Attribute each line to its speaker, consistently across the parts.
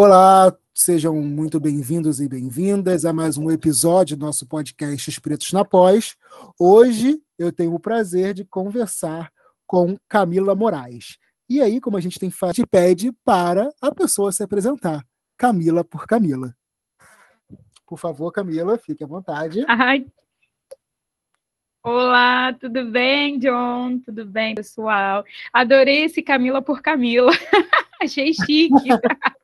Speaker 1: Olá, sejam muito bem-vindos e bem-vindas a mais um episódio do nosso podcast Os Pretos na Pós. Hoje eu tenho o prazer de conversar com Camila Moraes. E aí, como a gente tem feito, pede para a pessoa se apresentar, Camila por Camila. Por favor, Camila, fique à vontade.
Speaker 2: Ai. Olá, tudo bem, John? Tudo bem, pessoal? Adorei esse Camila por Camila. Achei chique.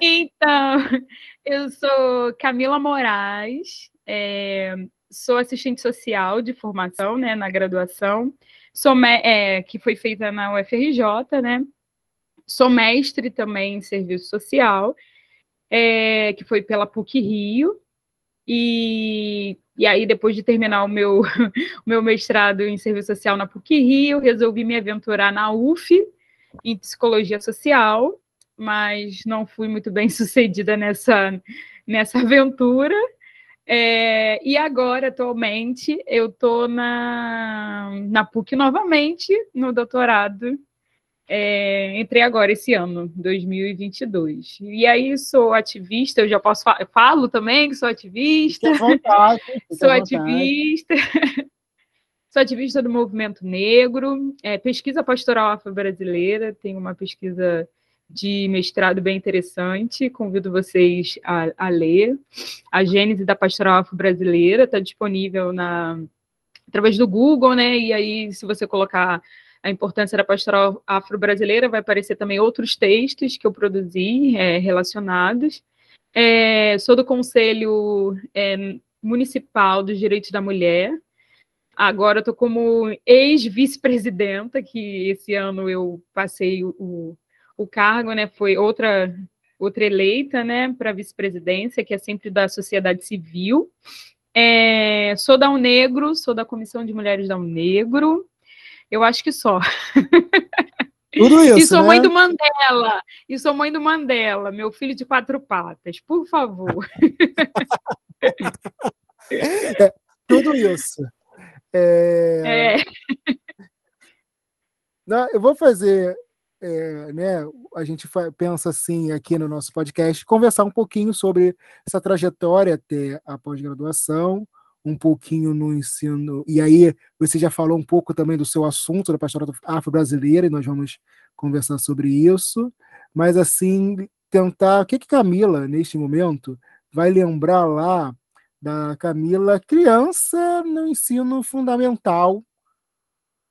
Speaker 2: então, eu sou Camila Moraes, é, sou assistente social de formação, né, na graduação, sou é, que foi feita na UFRJ, né? Sou mestre também em serviço social, é, que foi pela PUC Rio, e, e aí, depois de terminar o meu, o meu mestrado em serviço social na PUC Rio, resolvi me aventurar na UF, em psicologia social, mas não fui muito bem sucedida nessa, nessa aventura. É, e agora, atualmente, eu estou na, na PUC novamente, no doutorado. É, entrei agora esse ano, 2022. E aí sou ativista, eu já posso falar, falo também que sou ativista.
Speaker 1: Vontade,
Speaker 2: sou ativista. sou ativista do movimento negro, é, pesquisa pastoral afro-brasileira, tenho uma pesquisa de mestrado bem interessante, convido vocês a, a ler. A Gênese da Pastoral Afro-Brasileira está disponível na, através do Google, né? E aí, se você colocar a importância da pastoral afro-brasileira, vai aparecer também outros textos que eu produzi é, relacionados. É, sou do Conselho é, Municipal dos Direitos da Mulher. Agora estou como ex-vice-presidenta, que esse ano eu passei o, o cargo, né, foi outra outra eleita, né, para vice-presidência, que é sempre da sociedade civil. É, sou da Unegro, sou da Comissão de Mulheres da Unegro. Eu acho que só.
Speaker 1: Tudo isso,
Speaker 2: e sou
Speaker 1: né?
Speaker 2: mãe do Mandela. E sou mãe do Mandela, meu filho de quatro patas. Por favor.
Speaker 1: É, tudo isso. É...
Speaker 2: É.
Speaker 1: Não, eu vou fazer é, né, a gente pensa assim aqui no nosso podcast, conversar um pouquinho sobre essa trajetória até a pós-graduação, um pouquinho no ensino. E aí, você já falou um pouco também do seu assunto da pastoral afro-brasileira, e nós vamos conversar sobre isso. Mas, assim, tentar. O que, que Camila, neste momento, vai lembrar lá da Camila criança no ensino fundamental?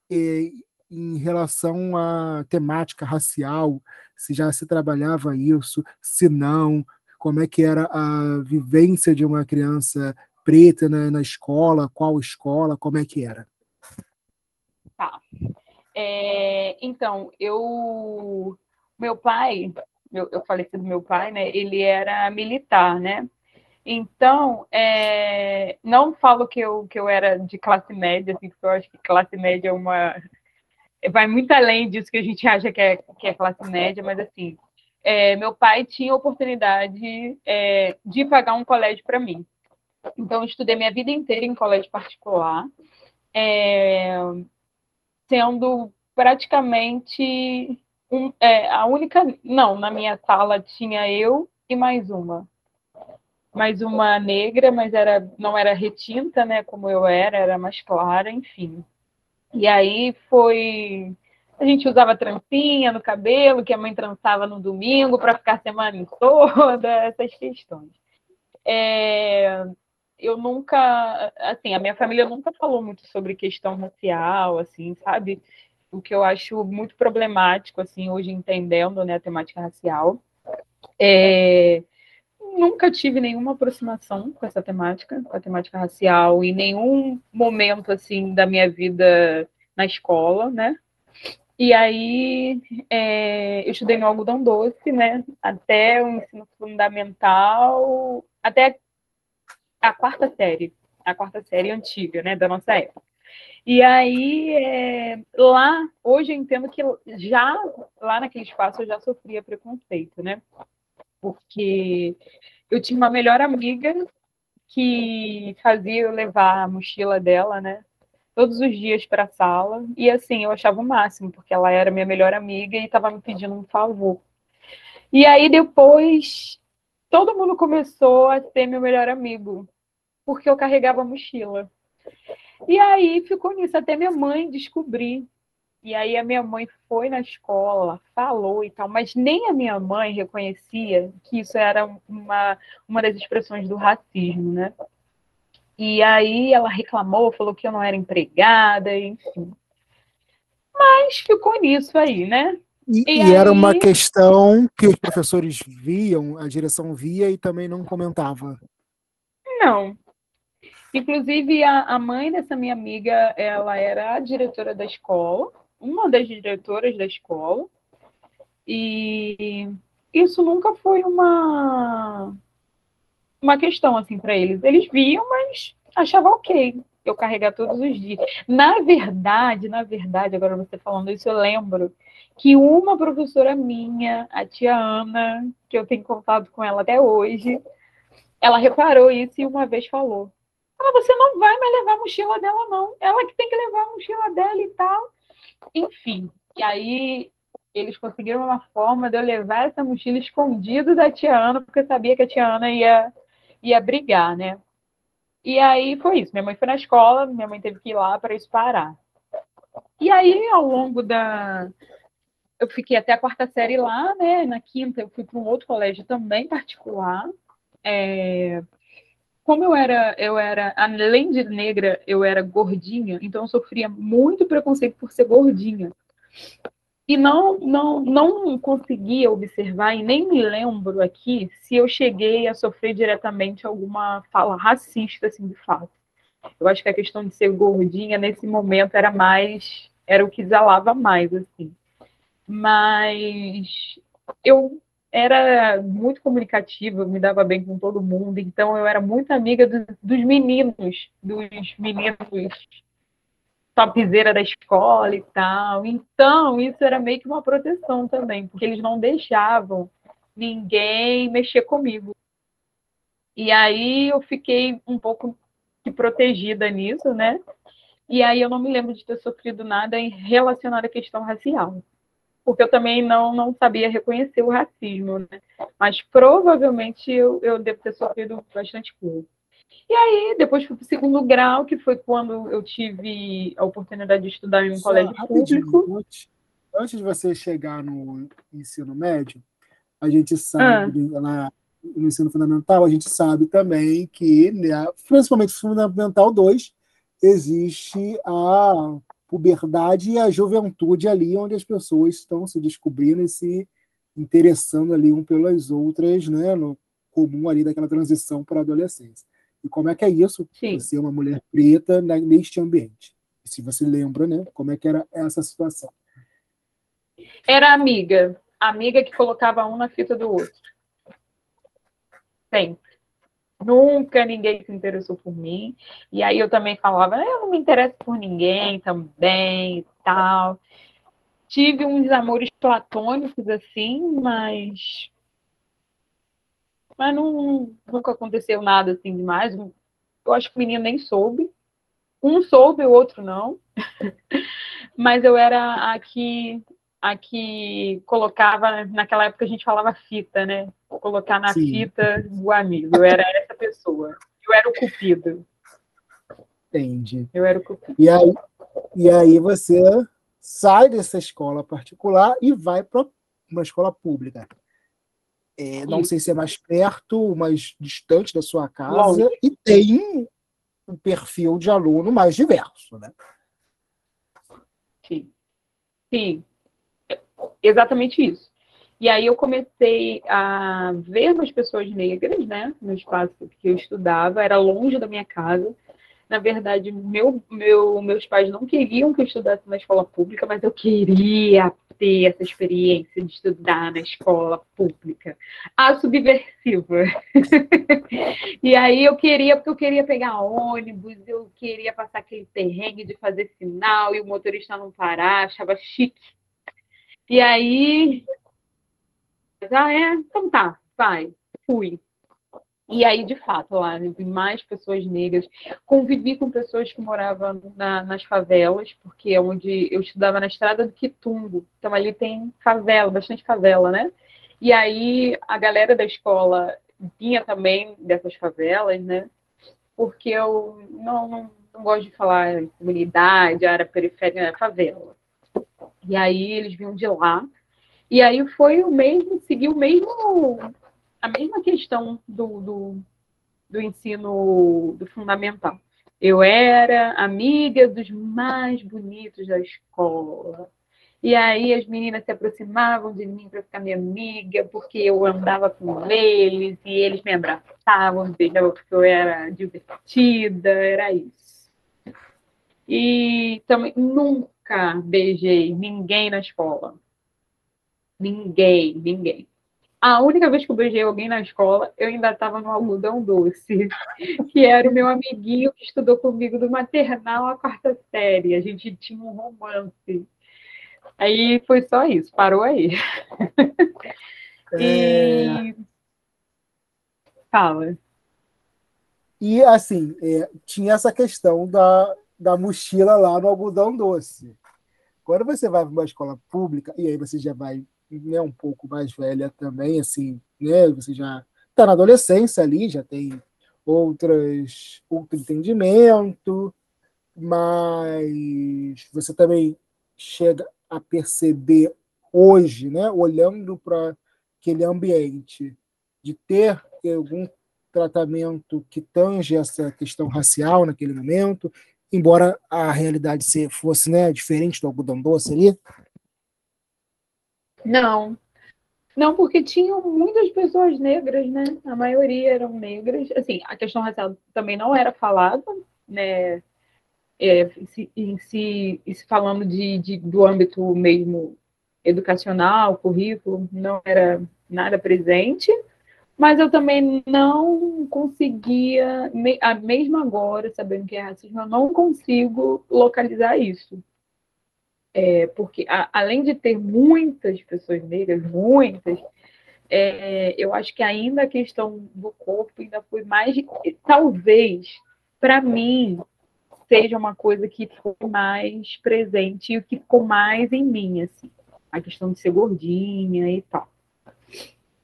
Speaker 1: E, em relação à temática racial, se já se trabalhava isso, se não, como é que era a vivência de uma criança preta na, na escola, qual escola, como é que era?
Speaker 2: Tá. É, então, eu. Meu pai, meu, eu falecido meu pai, né? Ele era militar, né? Então, é, não falo que eu, que eu era de classe média, assim, porque eu acho que classe média é uma, vai muito além disso que a gente acha que é, que é classe média, mas assim, é, meu pai tinha oportunidade é, de pagar um colégio para mim. Então, eu estudei minha vida inteira em colégio particular, é, sendo praticamente um, é, a única. Não, na minha sala tinha eu e mais uma. Mais uma negra, mas era, não era retinta, né? Como eu era, era mais clara, enfim. E aí foi. A gente usava trancinha no cabelo, que a mãe trançava no domingo para ficar a semana toda, essas questões. É, eu nunca, assim, a minha família nunca falou muito sobre questão racial, assim, sabe? O que eu acho muito problemático, assim, hoje entendendo, né, a temática racial. É, nunca tive nenhuma aproximação com essa temática, com a temática racial, em nenhum momento, assim, da minha vida na escola, né? E aí, é, eu estudei no algodão doce, né? Até o ensino fundamental, até a quarta série, a quarta série antiga, né? Da nossa época. E aí, é, lá, hoje eu entendo que já, lá naquele espaço, eu já sofria preconceito, né? Porque eu tinha uma melhor amiga que fazia eu levar a mochila dela, né? Todos os dias para a sala. E assim, eu achava o máximo, porque ela era minha melhor amiga e estava me pedindo um favor. E aí depois todo mundo começou a ser meu melhor amigo, porque eu carregava a mochila. E aí ficou nisso, até minha mãe descobrir. E aí a minha mãe foi na escola, falou e tal, mas nem a minha mãe reconhecia que isso era uma, uma das expressões do racismo, né? E aí ela reclamou, falou que eu não era empregada, enfim. Mas ficou nisso aí, né?
Speaker 1: E, e, e aí... era uma questão que os professores viam, a direção via e também não comentava.
Speaker 2: Não. Inclusive, a, a mãe dessa minha amiga, ela era a diretora da escola, uma das diretoras da escola, e isso nunca foi uma uma questão assim para eles. Eles viam, mas achavam ok eu carregar todos os dias. Na verdade, na verdade, agora você falando isso, eu lembro que uma professora minha, a tia Ana, que eu tenho contato com ela até hoje, ela reparou isso e uma vez falou: ah, você não vai mais levar a mochila dela, não. Ela que tem que levar a mochila dela e tal. Enfim, e aí eles conseguiram uma forma de eu levar essa mochila escondida da tia Ana, porque eu sabia que a tia Ana ia, ia brigar, né? E aí foi isso. Minha mãe foi na escola, minha mãe teve que ir lá para isso parar. E aí, ao longo da, eu fiquei até a quarta série lá, né? Na quinta eu fui para um outro colégio também particular. É... Como eu era, eu era, além de negra, eu era gordinha, então eu sofria muito preconceito por ser gordinha. E não, não, não conseguia observar, e nem me lembro aqui, se eu cheguei a sofrer diretamente alguma fala racista, assim, de fato. Eu acho que a questão de ser gordinha, nesse momento, era mais, era o que exalava mais, assim mas eu era muito comunicativa, me dava bem com todo mundo, então eu era muito amiga do, dos meninos, dos meninos topzeira da escola e tal. Então, isso era meio que uma proteção também, porque eles não deixavam ninguém mexer comigo. E aí eu fiquei um pouco protegida nisso, né? E aí eu não me lembro de ter sofrido nada relacionado à questão racial porque eu também não, não sabia reconhecer o racismo, né? Mas provavelmente eu, eu devo ter sofrido bastante coisa. E aí, depois fui para o segundo grau, que foi quando eu tive a oportunidade de estudar em um Só colégio público.
Speaker 1: Antes, antes de você chegar no ensino médio, a gente sabe, ah. lá no ensino fundamental, a gente sabe também que, né, principalmente no Fundamental 2, existe a puberdade e a juventude ali, onde as pessoas estão se descobrindo e se interessando ali um pelas outras, né, no comum ali daquela transição para a adolescência. E como é que é isso? Sim. Você é uma mulher preta neste ambiente. Se você lembra, né, como é que era essa situação?
Speaker 2: Era amiga, amiga que colocava um na fita do outro. Sempre. Nunca ninguém se interessou por mim. E aí eu também falava, eu não me interesso por ninguém também e tal. Tive uns amores platônicos assim, mas. Mas não, nunca aconteceu nada assim demais. Eu acho que o menino nem soube. Um soube, o outro não. mas eu era a que, a que colocava, naquela época a gente falava fita, né? Colocar na Sim. fita o amigo. Eu era essa pessoa. Eu era o cupido.
Speaker 1: Entendi.
Speaker 2: Eu era o cupido.
Speaker 1: E aí, e aí você sai dessa escola particular e vai para uma escola pública. É, não sei se é mais perto, mais distante da sua casa, Longe. e tem um perfil de aluno mais diverso, né?
Speaker 2: Sim. Sim. Exatamente isso. E aí eu comecei a ver mais pessoas negras, né, no espaço que eu estudava, era longe da minha casa. Na verdade, meu, meu, meus pais não queriam que eu estudasse na escola pública, mas eu queria ter essa experiência de estudar na escola pública. A subversiva. e aí eu queria, porque eu queria pegar ônibus, eu queria passar aquele terreno de fazer sinal e o motorista não parar, achava chique. E aí ah, é? Então tá, vai. Fui. E aí, de fato, lá vi mais pessoas negras. Convivi com pessoas que moravam na, nas favelas, porque é onde eu estudava na estrada do Quitumbo. Então ali tem favela, bastante favela, né? E aí a galera da escola vinha também dessas favelas, né? Porque eu não, não, não gosto de falar comunidade, área periférica, é favela. E aí eles vinham de lá. E aí foi o mesmo, seguiu o mesmo, a mesma questão do, do, do ensino do fundamental. Eu era amiga dos mais bonitos da escola. E aí as meninas se aproximavam de mim para ficar minha amiga, porque eu andava com eles e eles me abraçavam, beijavam porque eu era divertida, era isso. E também nunca beijei ninguém na escola. Ninguém, ninguém. A única vez que eu beijei alguém na escola, eu ainda estava no algodão doce, que era o meu amiguinho que estudou comigo do maternal à quarta série. A gente tinha um romance. Aí foi só isso, parou aí. É... E... Fala.
Speaker 1: E assim, é, tinha essa questão da, da mochila lá no algodão doce. Quando você vai para uma escola pública, e aí você já vai né, um pouco mais velha também, assim, né? Você já está na adolescência ali, já tem outras, outro entendimento, mas você também chega a perceber hoje, né, olhando para aquele ambiente, de ter algum tratamento que tange essa questão racial naquele momento, embora a realidade fosse né, diferente do algodão doce ali?
Speaker 2: Não. Não, porque tinham muitas pessoas negras, né? A maioria eram negras. Assim, a questão racial também não era falada, né? É, em si, falando de, de, do âmbito mesmo educacional, currículo, não era nada presente, mas eu também não conseguia, mesmo agora, sabendo que é racismo, eu não consigo localizar isso. É, porque a, além de ter muitas pessoas negras, muitas, é, eu acho que ainda a questão do corpo ainda foi mais, talvez, para mim, seja uma coisa que foi mais presente e o que ficou mais em mim, assim, a questão de ser gordinha e tal.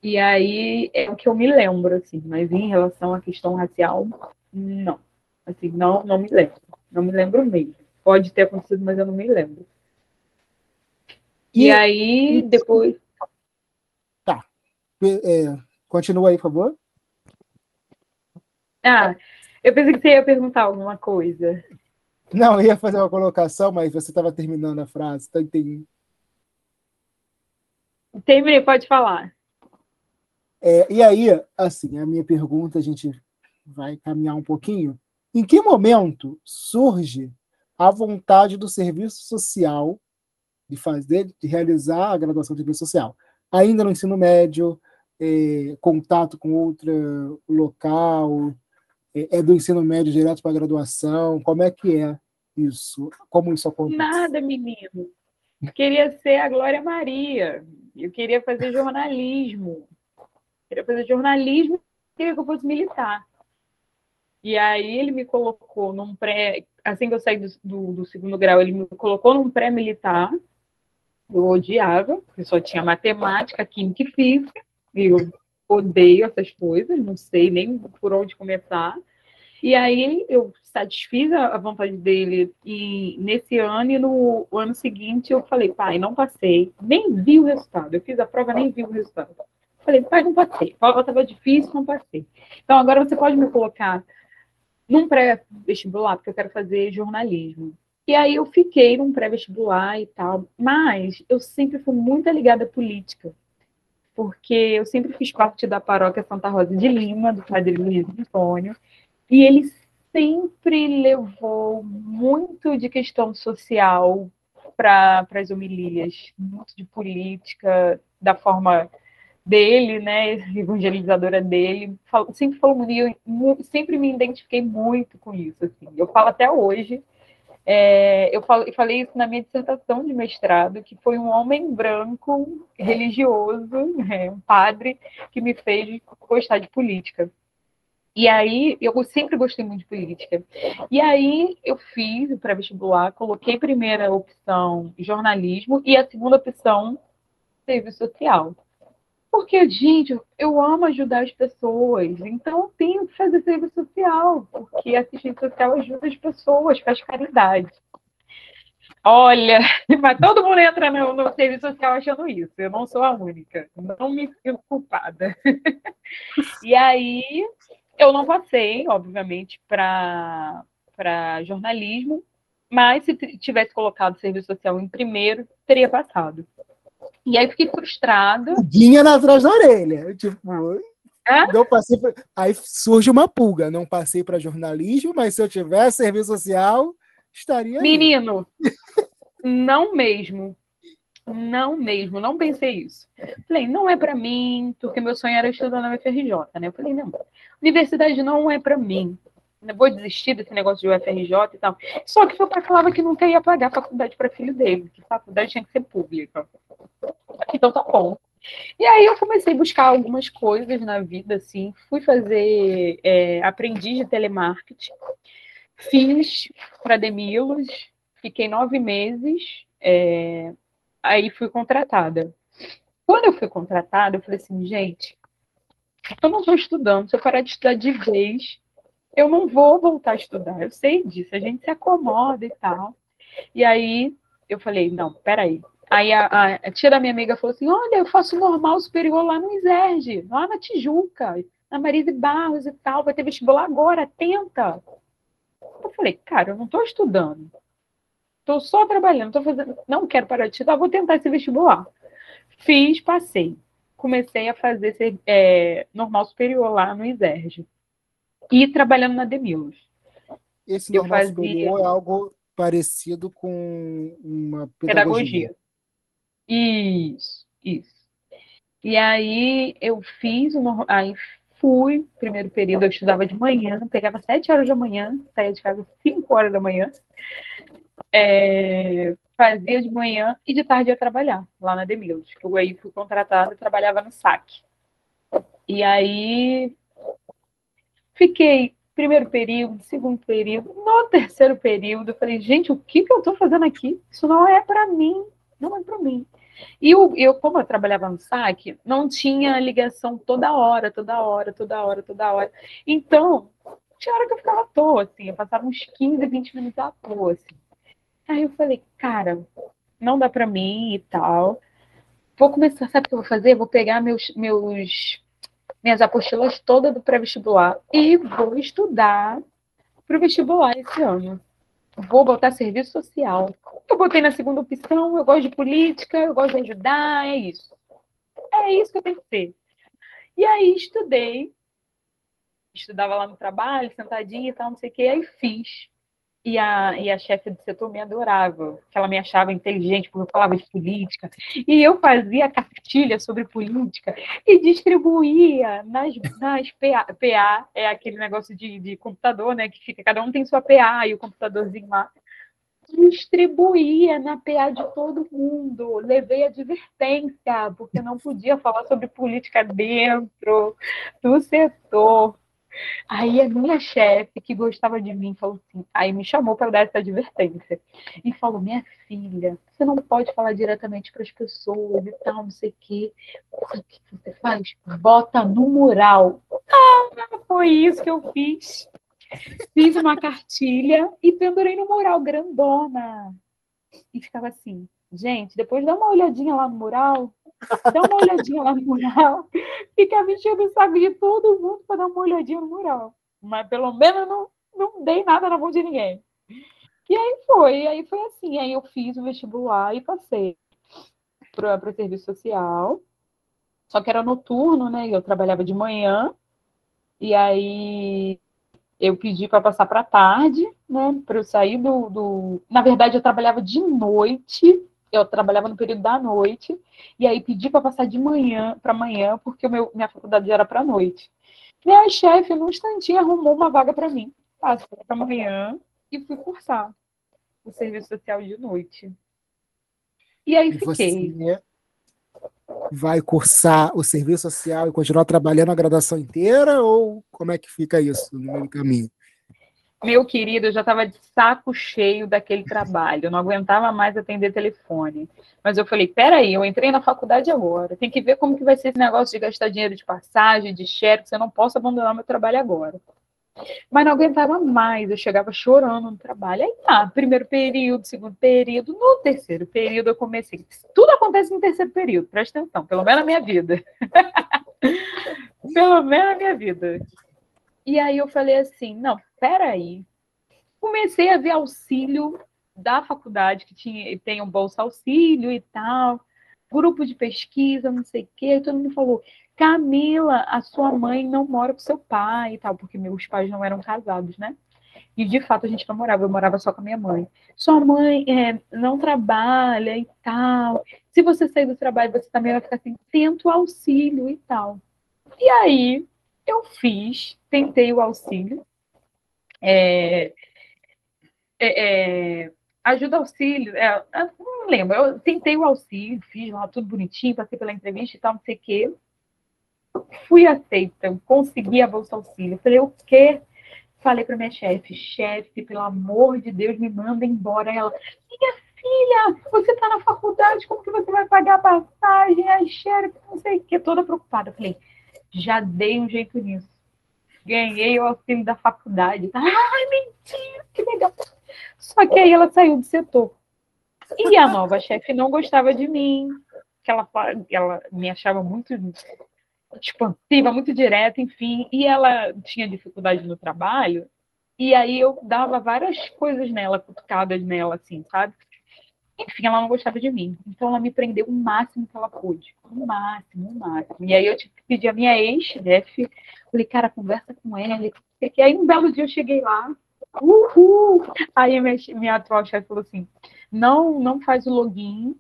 Speaker 2: E aí é o que eu me lembro, assim, mas em relação à questão racial, não. Assim, não, não me lembro. Não me lembro mesmo. Pode ter acontecido, mas eu não me lembro. E, e aí, depois.
Speaker 1: Tá. É, continua aí, por favor.
Speaker 2: Ah, eu pensei que você ia perguntar alguma coisa.
Speaker 1: Não, eu ia fazer uma colocação, mas você estava terminando a frase, tá entendendo?
Speaker 2: Terminei, pode falar.
Speaker 1: É, e aí, assim, a minha pergunta, a gente vai caminhar um pouquinho. Em que momento surge a vontade do serviço social de fazer, de realizar a graduação de serviço social. Ainda no ensino médio, é, contato com outro local, é, é, do ensino médio direto para a graduação, como é que é isso? Como isso acontece?
Speaker 2: Nada, menino. Queria ser a Glória Maria. Eu queria fazer jornalismo. Queria fazer jornalismo queria que eu fosse militar. E aí ele me colocou num pré, assim que eu saí do, do, do segundo grau, ele me colocou num pré-militar eu odiava, porque só tinha matemática, química e física. E eu odeio essas coisas, não sei nem por onde começar. E aí eu satisfiz a vontade dele e nesse ano e no ano seguinte eu falei, pai, não passei, nem vi o resultado. Eu fiz a prova, nem vi o resultado. Falei, pai, não passei. A prova estava difícil, não passei. Então agora você pode me colocar num pré-vestibular, porque eu quero fazer jornalismo. E aí eu fiquei num pré-vestibular e tal, mas eu sempre fui muito ligada à política, porque eu sempre fiz parte da paróquia Santa Rosa de Lima, do Padre Luiz Antônio, e ele sempre levou muito de questão social para as homilias, muito de política, da forma dele, né, evangelizadora dele, sempre falou sempre me identifiquei muito com isso, assim. Eu falo até hoje é, eu falei isso na minha dissertação de mestrado, que foi um homem branco, religioso, né, um padre, que me fez gostar de política. E aí, eu sempre gostei muito de política. E aí, eu fiz o pré-vestibular, coloquei primeira opção jornalismo e a segunda opção serviço social. Porque, gente, eu amo ajudar as pessoas, então eu tenho que fazer serviço social, porque assistente social ajuda as pessoas, faz caridade. Olha, mas todo mundo entra no, no, serviço social achando isso. Eu não sou a única. Não me sinto culpada. e aí, eu não passei, obviamente, para jornalismo, mas se tivesse colocado serviço social em primeiro, teria passado. E aí fiquei frustrada.
Speaker 1: Guinha na atrás da orelha. Tipo, é? não passei pra... Aí surge uma pulga. Não passei para jornalismo, mas se eu tivesse serviço social, estaria.
Speaker 2: Menino, não mesmo. Não mesmo, não pensei isso. Falei, não é para mim, porque meu sonho era estudar na UFRJ, né? Eu falei, não, universidade não é para mim. Vou desistir desse negócio de UFRJ e tal. Só que meu pai falava que nunca ia pagar faculdade para filho dele, que faculdade tinha que ser pública. Então tá bom. E aí eu comecei a buscar algumas coisas na vida, assim. Fui fazer é, de telemarketing. Fiz para Demilos, fiquei nove meses, é, aí fui contratada. Quando eu fui contratada, eu falei assim, gente, eu não estou estudando, se eu parar de estudar de vez, eu não vou voltar a estudar. Eu sei disso, a gente se acomoda e tal. E aí eu falei, não, peraí. Aí a, a, a tia da minha amiga falou assim: olha, eu faço normal superior lá no Iserge, lá na Tijuca, na Marise Barros e tal, vai ter vestibular agora, tenta. Eu falei, cara, eu não estou estudando. Estou só trabalhando, tô fazendo, não quero parar de estudar, vou tentar esse vestibular. Fiz, passei. Comecei a fazer é, normal superior lá no Iserge. E trabalhando na Demilos.
Speaker 1: Esse eu normal fazia... superior é algo parecido com uma pedagogia. pedagogia.
Speaker 2: Isso, isso. E aí eu fiz, uma, aí fui, primeiro período eu estudava de manhã, pegava sete horas da manhã, saía de casa cinco horas da manhã, é, fazia de manhã e de tarde ia trabalhar lá na Demilos, que eu aí fui contratada e trabalhava no saque. E aí fiquei primeiro período, segundo período, no terceiro período, eu falei, gente, o que, que eu estou fazendo aqui? Isso não é para mim, não é para mim. E eu, eu, como eu trabalhava no saque, não tinha ligação toda hora, toda hora, toda hora, toda hora. Então, tinha hora que eu ficava à toa, assim, eu passava uns 15, 20 minutos à toa, assim. Aí eu falei, cara, não dá para mim e tal. Vou começar, sabe o que eu vou fazer? Vou pegar meus, meus minhas apostilas todas do pré-vestibular e vou estudar para o vestibular esse ano. Vou botar serviço social. Eu botei na segunda opção, eu gosto de política, eu gosto de ajudar, é isso. É isso que eu tenho que ser. E aí estudei, estudava lá no trabalho, sentadinha e tal, não sei o que, aí fiz. E a, e a chefe do setor me adorava, ela me achava inteligente porque eu falava de política. E eu fazia cartilha sobre política e distribuía nas, nas PA, PA, é aquele negócio de, de computador, né? Que fica, cada um tem sua PA e o computadorzinho lá. Distribuía na PA de todo mundo. Levei advertência, porque não podia falar sobre política dentro do setor. Aí a minha chefe, que gostava de mim, falou assim, aí me chamou para dar essa advertência. E falou, minha filha, você não pode falar diretamente para as pessoas e tal, não sei o quê. O que você faz? Bota no mural. Ah, foi isso que eu fiz. Fiz uma cartilha e pendurei no mural, grandona. E ficava assim, gente, depois dá uma olhadinha lá no mural, Dá uma olhadinha lá no mural. Fica mexendo o de todo mundo para dar uma olhadinha no mural. Mas pelo menos não, não dei nada na mão de ninguém. E aí foi, aí foi assim. Aí eu fiz o vestibular e passei para o serviço social. Só que era noturno, né? Eu trabalhava de manhã. E aí eu pedi para passar para tarde, né? Para eu sair do, do. Na verdade, eu trabalhava de noite eu trabalhava no período da noite, e aí pedi para passar de manhã para amanhã, porque o meu, minha faculdade era para noite. Minha chefe, num instantinho, arrumou uma vaga para mim. Passei para amanhã e fui cursar o serviço social de noite. E aí e fiquei. Você
Speaker 1: vai cursar o serviço social e continuar trabalhando a graduação inteira, ou como é que fica isso no meio caminho?
Speaker 2: Meu querido, eu já estava de saco cheio daquele trabalho, eu não aguentava mais atender telefone. Mas eu falei, peraí, eu entrei na faculdade agora, tem que ver como que vai ser esse negócio de gastar dinheiro de passagem, de xerox, eu não posso abandonar meu trabalho agora. Mas não aguentava mais, eu chegava chorando no trabalho. Aí tá, primeiro período, segundo período, no terceiro período eu comecei. Tudo acontece no terceiro período, presta atenção, pelo menos na minha vida. pelo menos na minha vida. E aí eu falei assim, não, peraí. Comecei a ver auxílio da faculdade, que tinha, tem um bolsa auxílio e tal, grupo de pesquisa, não sei o quê, todo mundo falou, Camila, a sua mãe não mora com seu pai e tal, porque meus pais não eram casados, né? E de fato a gente não morava, eu morava só com a minha mãe. Sua mãe é, não trabalha e tal. Se você sair do trabalho, você também vai ficar sem tento auxílio e tal. E aí eu fiz, tentei o auxílio. É, é, é ajuda auxílio, é, não lembro, eu tentei o auxílio, fiz lá tudo bonitinho, passei pela entrevista e tal, não sei o quê. Fui aceita, consegui a bolsa auxílio. Falei, o quê? Falei para minha chefe, chefe, pelo amor de Deus, me manda embora. Ela, minha filha, você está na faculdade, como que você vai pagar a passagem? Ai, chefe, não sei o quê, toda preocupada. Falei, já dei um jeito nisso. Ganhei o auxílio da faculdade. Ai, mentira, que legal. Só que aí ela saiu do setor. E a nova chefe não gostava de mim, que ela, ela me achava muito expansiva, muito direta, enfim, e ela tinha dificuldade no trabalho, e aí eu dava várias coisas nela, cutucadas nela, assim, sabe? Enfim, ela não gostava de mim. Então ela me prendeu o máximo que ela pôde. O máximo, o máximo. E aí eu tive que pedir a minha ex-chefe. Falei, cara, conversa com ela. E aí um belo dia eu cheguei lá. Uhul! Aí minha, minha atual chefe falou assim: não, não faz o login,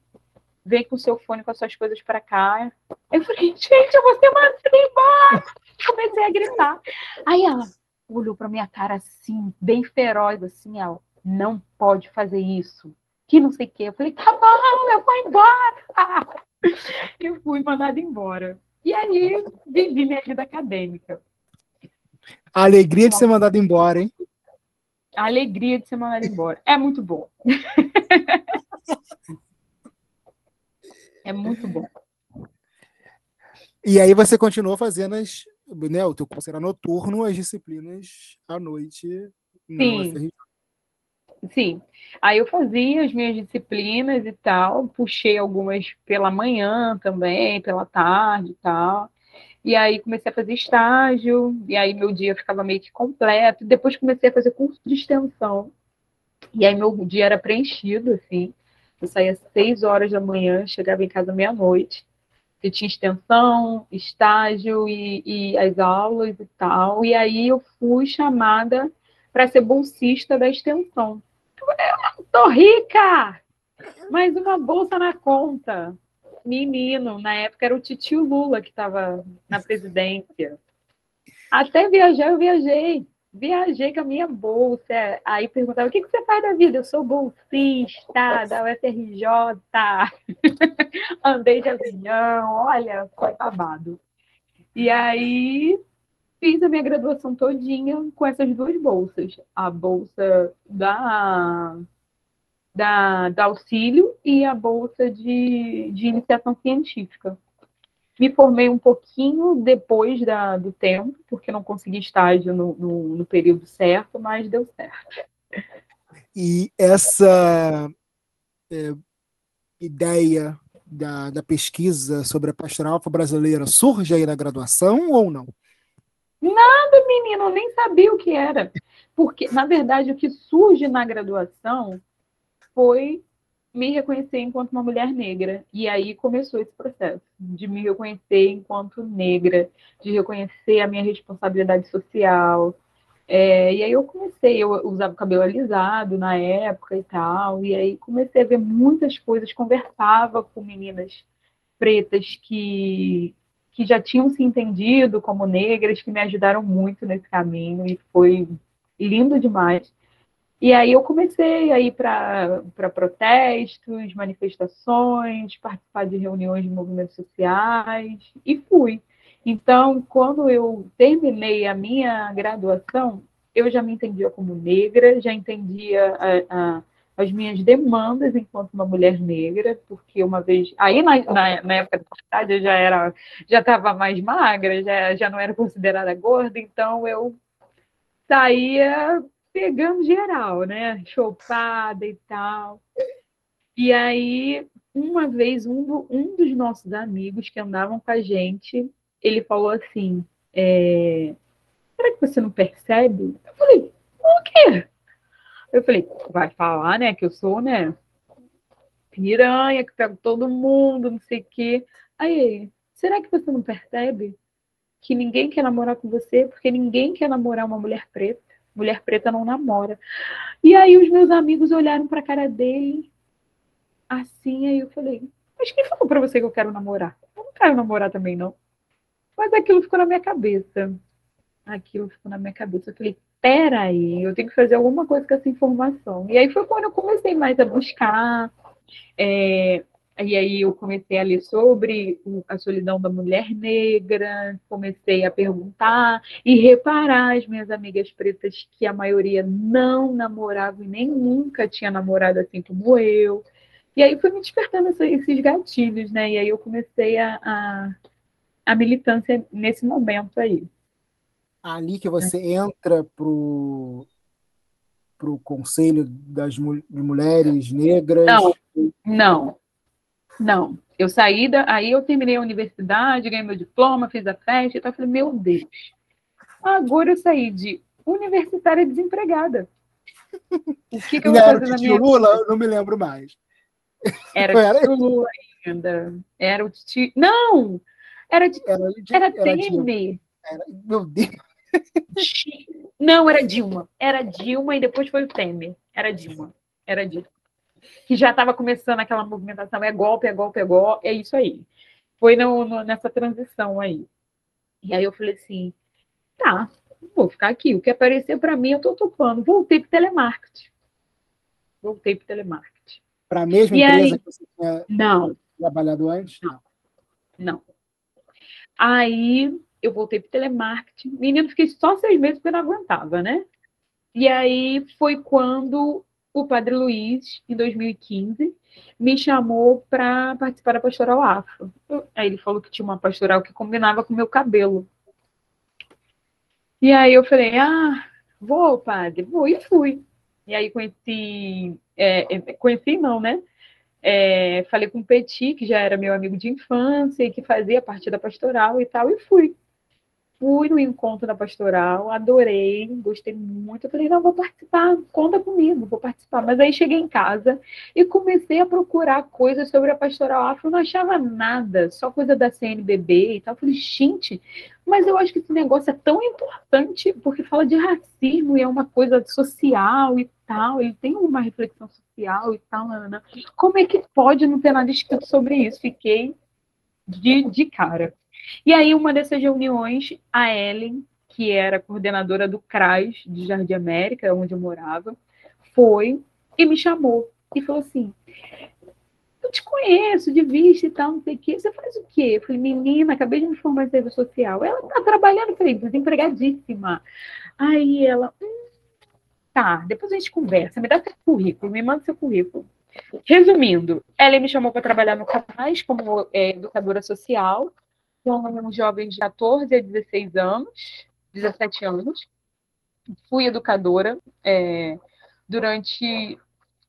Speaker 2: vem com o seu fone com as suas coisas para cá. Eu falei, gente, eu vou ser mandada embora! Comecei a gritar. Aí ela olhou para minha cara assim, bem feroz, assim, ela, não pode fazer isso que não sei o quê. Eu falei, tá bom, eu vou embora. Eu fui mandada embora. E aí, vivi minha vida acadêmica.
Speaker 1: A alegria de ser mandada embora, hein?
Speaker 2: A alegria de ser mandada embora. É muito bom. é muito bom.
Speaker 1: E aí você continuou fazendo as, né, o teu curso era noturno, as disciplinas à noite.
Speaker 2: Sim. Sim. Aí eu fazia as minhas disciplinas e tal, puxei algumas pela manhã também, pela tarde e tal. E aí comecei a fazer estágio, e aí meu dia ficava meio que completo. Depois comecei a fazer curso de extensão. E aí meu dia era preenchido, assim. Eu saía às seis horas da manhã, chegava em casa meia-noite. Eu tinha extensão, estágio e, e as aulas e tal. E aí eu fui chamada para ser bolsista da extensão. Eu tô rica! Mais uma bolsa na conta. Menino, na época era o titio Lula que estava na presidência. Até viajar, eu viajei. Viajei com a minha bolsa. Aí perguntava: o que, que você faz da vida? Eu sou bolsista da UFRJ. Andei de avião. Olha, foi babado. E aí fiz a minha graduação todinha com essas duas bolsas. A bolsa da, da, da auxílio e a bolsa de, de iniciação científica. Me formei um pouquinho depois da, do tempo, porque não consegui estágio no, no, no período certo, mas deu certo.
Speaker 1: E essa é, ideia da, da pesquisa sobre a pastoral brasileira surge aí na graduação ou não?
Speaker 2: Nada, menino, eu nem sabia o que era. Porque, na verdade, o que surge na graduação foi me reconhecer enquanto uma mulher negra. E aí começou esse processo de me reconhecer enquanto negra, de reconhecer a minha responsabilidade social. É, e aí eu comecei, eu usava cabelo alisado na época e tal, e aí comecei a ver muitas coisas, conversava com meninas pretas que que já tinham se entendido como negras, que me ajudaram muito nesse caminho e foi lindo demais. E aí eu comecei a ir para protestos, manifestações, participar de reuniões de movimentos sociais e fui. Então, quando eu terminei a minha graduação, eu já me entendia como negra, já entendia a, a, as minhas demandas enquanto uma mulher negra, porque uma vez. Aí na, na, na época da faculdade eu já era, já estava mais magra, já, já não era considerada gorda, então eu saía pegando geral, né? Chopada e tal. E aí, uma vez, um, do, um dos nossos amigos que andavam com a gente, ele falou assim: é, será que você não percebe? Eu falei, o quê? Eu falei, vai falar, né, que eu sou, né, piranha, que pego todo mundo, não sei o quê. Aí será que você não percebe que ninguém quer namorar com você? Porque ninguém quer namorar uma mulher preta. Mulher preta não namora. E aí os meus amigos olharam para a cara dele, assim, aí eu falei, mas quem falou para você que eu quero namorar? Eu não quero namorar também, não. Mas aquilo ficou na minha cabeça aquilo ficou na minha cabeça. Eu falei, peraí, eu tenho que fazer alguma coisa com essa informação. E aí foi quando eu comecei mais a buscar. É, e aí eu comecei a ler sobre a solidão da mulher negra, comecei a perguntar e reparar as minhas amigas pretas que a maioria não namorava e nem nunca tinha namorado assim como eu. E aí foi me despertando esses gatilhos, né? E aí eu comecei a, a, a militância nesse momento aí
Speaker 1: ali que você entra pro pro conselho das mulheres negras?
Speaker 2: Não, não, não. Eu saí da, aí eu terminei a universidade, ganhei meu diploma, fiz a festa e tal. Falei, meu Deus, agora eu saí de universitária desempregada.
Speaker 1: O que, que eu vou fazer na minha Lula? Eu não me lembro mais.
Speaker 2: Era tio Lula ainda. Era o tio. Não! Era, de... era, de... era, era Temer. Era... Meu Deus. Não, era Dilma. Era Dilma e depois foi o Temer. Era Dilma. Era Dilma. Que já estava começando aquela movimentação, é golpe, é golpe, é golpe, é isso aí. Foi no, no, nessa transição aí. E aí eu falei assim, tá, vou ficar aqui. O que aparecer para mim, eu estou topando. Voltei para telemarketing. Voltei para telemarketing.
Speaker 1: Para a mesma e empresa aí, que você
Speaker 2: tinha não,
Speaker 1: trabalhado antes?
Speaker 2: Não. Não. Aí eu voltei para telemarketing. Menino, fiquei só seis meses porque eu não aguentava, né? E aí foi quando o Padre Luiz, em 2015, me chamou para participar da pastoral afro. Aí ele falou que tinha uma pastoral que combinava com o meu cabelo. E aí eu falei, ah, vou, padre, vou, e fui. E aí conheci, é, é conheci não, né? É, falei com o Petit, que já era meu amigo de infância e que fazia parte da pastoral e tal, e fui fui no encontro da pastoral, adorei, gostei muito. Eu falei, não, vou participar, conta comigo, vou participar. Mas aí cheguei em casa e comecei a procurar coisas sobre a pastoral afro, não achava nada, só coisa da CNBB e tal. Eu falei, gente, mas eu acho que esse negócio é tão importante porque fala de racismo e é uma coisa social e tal, ele tem uma reflexão social e tal, Ana. Como é que pode não ter nada escrito sobre isso? Fiquei de, de cara. E aí, uma dessas reuniões, a Ellen, que era coordenadora do CRAS de Jardim América, onde eu morava, foi e me chamou e falou assim: Eu te conheço de vista e tal, não sei o quê. Você faz o quê? Eu falei, menina, acabei de me formar em serviço social. Ela tá trabalhando, eu falei, desempregadíssima. Aí ela, hum, tá, depois a gente conversa, me dá seu currículo, me manda seu currículo. Resumindo, ela me chamou para trabalhar no CAPAS como é, educadora social um jovem de 14 a 16 anos, 17 anos. Fui educadora é, durante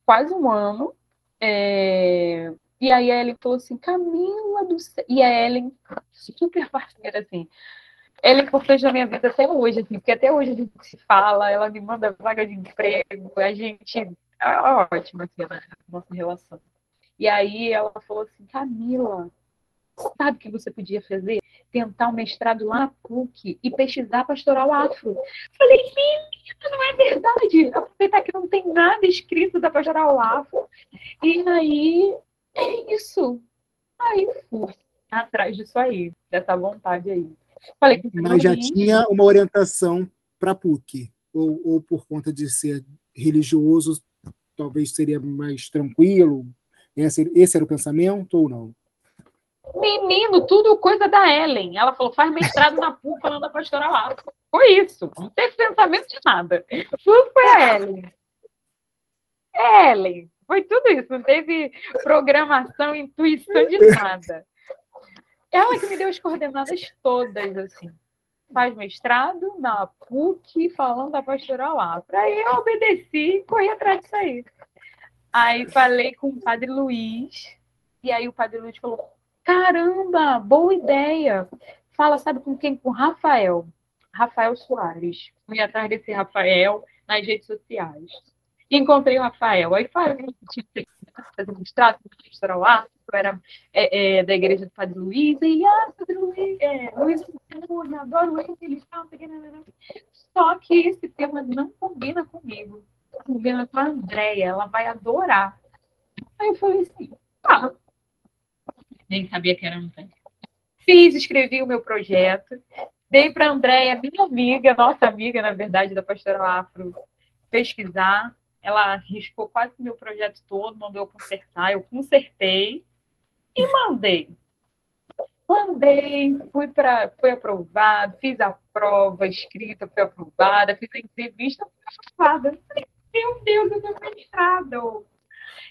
Speaker 2: quase um ano. É, e aí a Ellen falou assim, Camila do céu. E a Ellen, super parceira, assim. Ela é importante na minha vida até hoje, assim, porque até hoje a gente se fala, ela me manda vaga de emprego, a gente. É ótima assim, a nossa relação. E aí ela falou assim, Camila, Sabe o que você podia fazer? Tentar um mestrado lá na PUC e pesquisar pastoral afro. Falei, menina, não é verdade. Aproveitar que não tem nada escrito da pastoral afro. E aí, é isso. Aí fui atrás disso aí, dessa vontade aí.
Speaker 1: Falei, Mas já tinha uma orientação para PUC? Ou, ou por conta de ser religioso, talvez seria mais tranquilo? Esse, esse era o pensamento ou não?
Speaker 2: Menino, tudo coisa da Ellen. Ela falou, faz mestrado na PUC falando da pastora lá. Foi isso. Não teve pensamento de nada. Tudo foi a Ellen. Ellen. Foi tudo isso. Não teve programação, intuição de nada. Ela que me deu as coordenadas todas, assim. Faz mestrado na PUC, falando da pastoral lá. Aí eu obedeci e corri atrás disso aí. Aí falei com o padre Luiz, e aí o padre Luiz falou: caramba, boa ideia. Fala, sabe com quem? Com Rafael. Rafael Soares. Fui atrás desse Rafael nas redes sociais. Encontrei o Rafael. Aí falei, fazer mestrado, pastoral lá, eu era é, é, da igreja do Padre Luiz, e ah, Padre Luiz, é, Luiz eu adoro ele, só que esse tema não combina comigo combina com a Andréia, ela vai adorar. Aí eu falei assim, tá. Nem sabia que era Andréia. Fiz, escrevi o meu projeto, dei para a Andréia, minha amiga, nossa amiga, na verdade, da Pastora Afro, pesquisar. Ela riscou quase o meu projeto todo, mandou eu consertar, eu consertei e mandei. Mandei, fui para, foi aprovado, fiz a prova escrita, foi aprovada, fiz a entrevista, foi aprovada meu Deus, eu tô mestrado.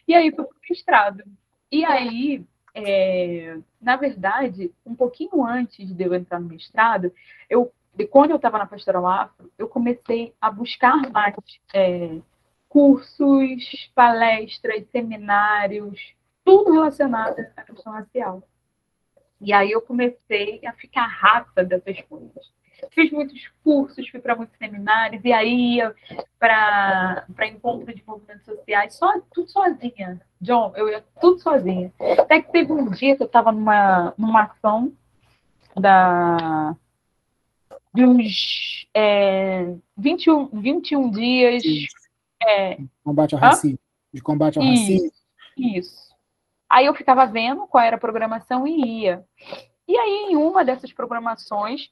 Speaker 2: E aí fui pro mestrado. E aí, é, na verdade, um pouquinho antes de eu entrar no mestrado, eu, quando eu estava na Pastoral Afro, eu comecei a buscar mais é, cursos, palestras, seminários, tudo relacionado à questão racial. E aí eu comecei a ficar rata dessas coisas fiz muitos cursos, fui para muitos seminários, e aí ia para encontro de movimentos sociais, só, tudo sozinha. John, eu ia tudo sozinha. Até que teve um dia que eu estava numa, numa ação da, de uns é, 21, 21 dias.
Speaker 1: É, combate ao racismo. De combate ao racismo.
Speaker 2: Isso. Aí eu ficava vendo qual era a programação e ia. E aí, em uma dessas programações,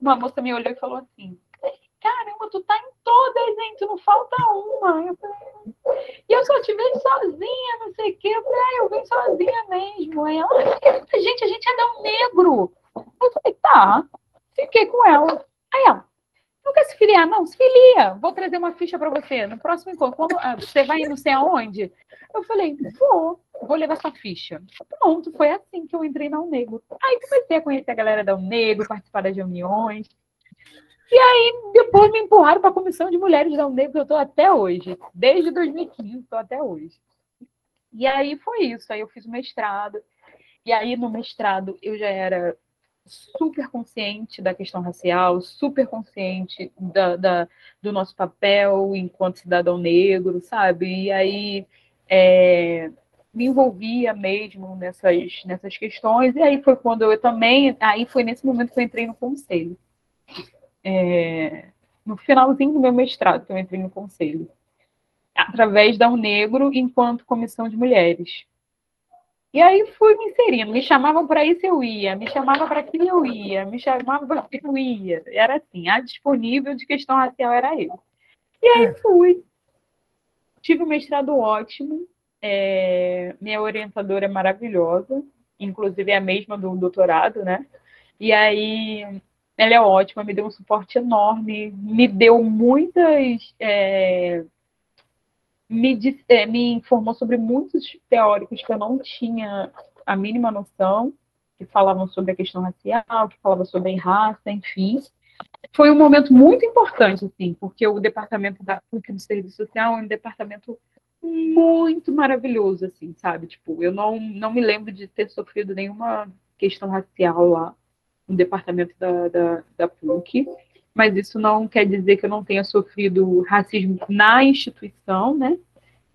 Speaker 2: uma moça me olhou e falou assim: Caramba, tu tá em todas, hein? Tu não falta uma. Eu falei, e eu só te vejo sozinha, não sei o quê. Eu falei, ah, eu vim sozinha mesmo. Aí ela, gente, a gente é dar um negro. Eu falei, tá. Fiquei com ela. Aí ela, não quer se filiar? Não, se filia. Vou trazer uma ficha para você no próximo encontro. Ah, você vai não sei aonde? Eu falei, vou, vou levar sua ficha. Pronto, foi assim que eu entrei na Unego. Aí comecei a conhecer a galera da Unego, participar das reuniões. E aí, depois me empurraram para a Comissão de Mulheres da Unego, que eu estou até hoje. Desde 2015, estou até hoje. E aí foi isso. Aí eu fiz o mestrado. E aí, no mestrado, eu já era super consciente da questão racial, super consciente da, da, do nosso papel enquanto cidadão negro, sabe? E aí é, me envolvia mesmo nessas, nessas questões, e aí foi quando eu também, aí foi nesse momento que eu entrei no conselho. É, no finalzinho do meu mestrado que eu entrei no conselho, através da Unegro enquanto comissão de mulheres. E aí fui me inserindo. Me chamavam para isso, eu ia. Me chamava para aquilo, eu ia. Me chamavam para aquilo, eu ia. Era assim, a disponível de questão racial era eu. E aí fui. Tive um mestrado ótimo. É... Minha orientadora é maravilhosa. Inclusive é a mesma do doutorado, né? E aí ela é ótima, me deu um suporte enorme, me deu muitas é, me, é, me informou sobre muitos teóricos que eu não tinha a mínima noção, que falavam sobre a questão racial, que falavam sobre raça, enfim. Foi um momento muito importante, assim, porque o departamento da PUC do Serviço Social é um departamento muito maravilhoso, assim, sabe? Tipo, eu não, não me lembro de ter sofrido nenhuma questão racial lá no departamento da, da, da PUC mas isso não quer dizer que eu não tenha sofrido racismo na instituição, né?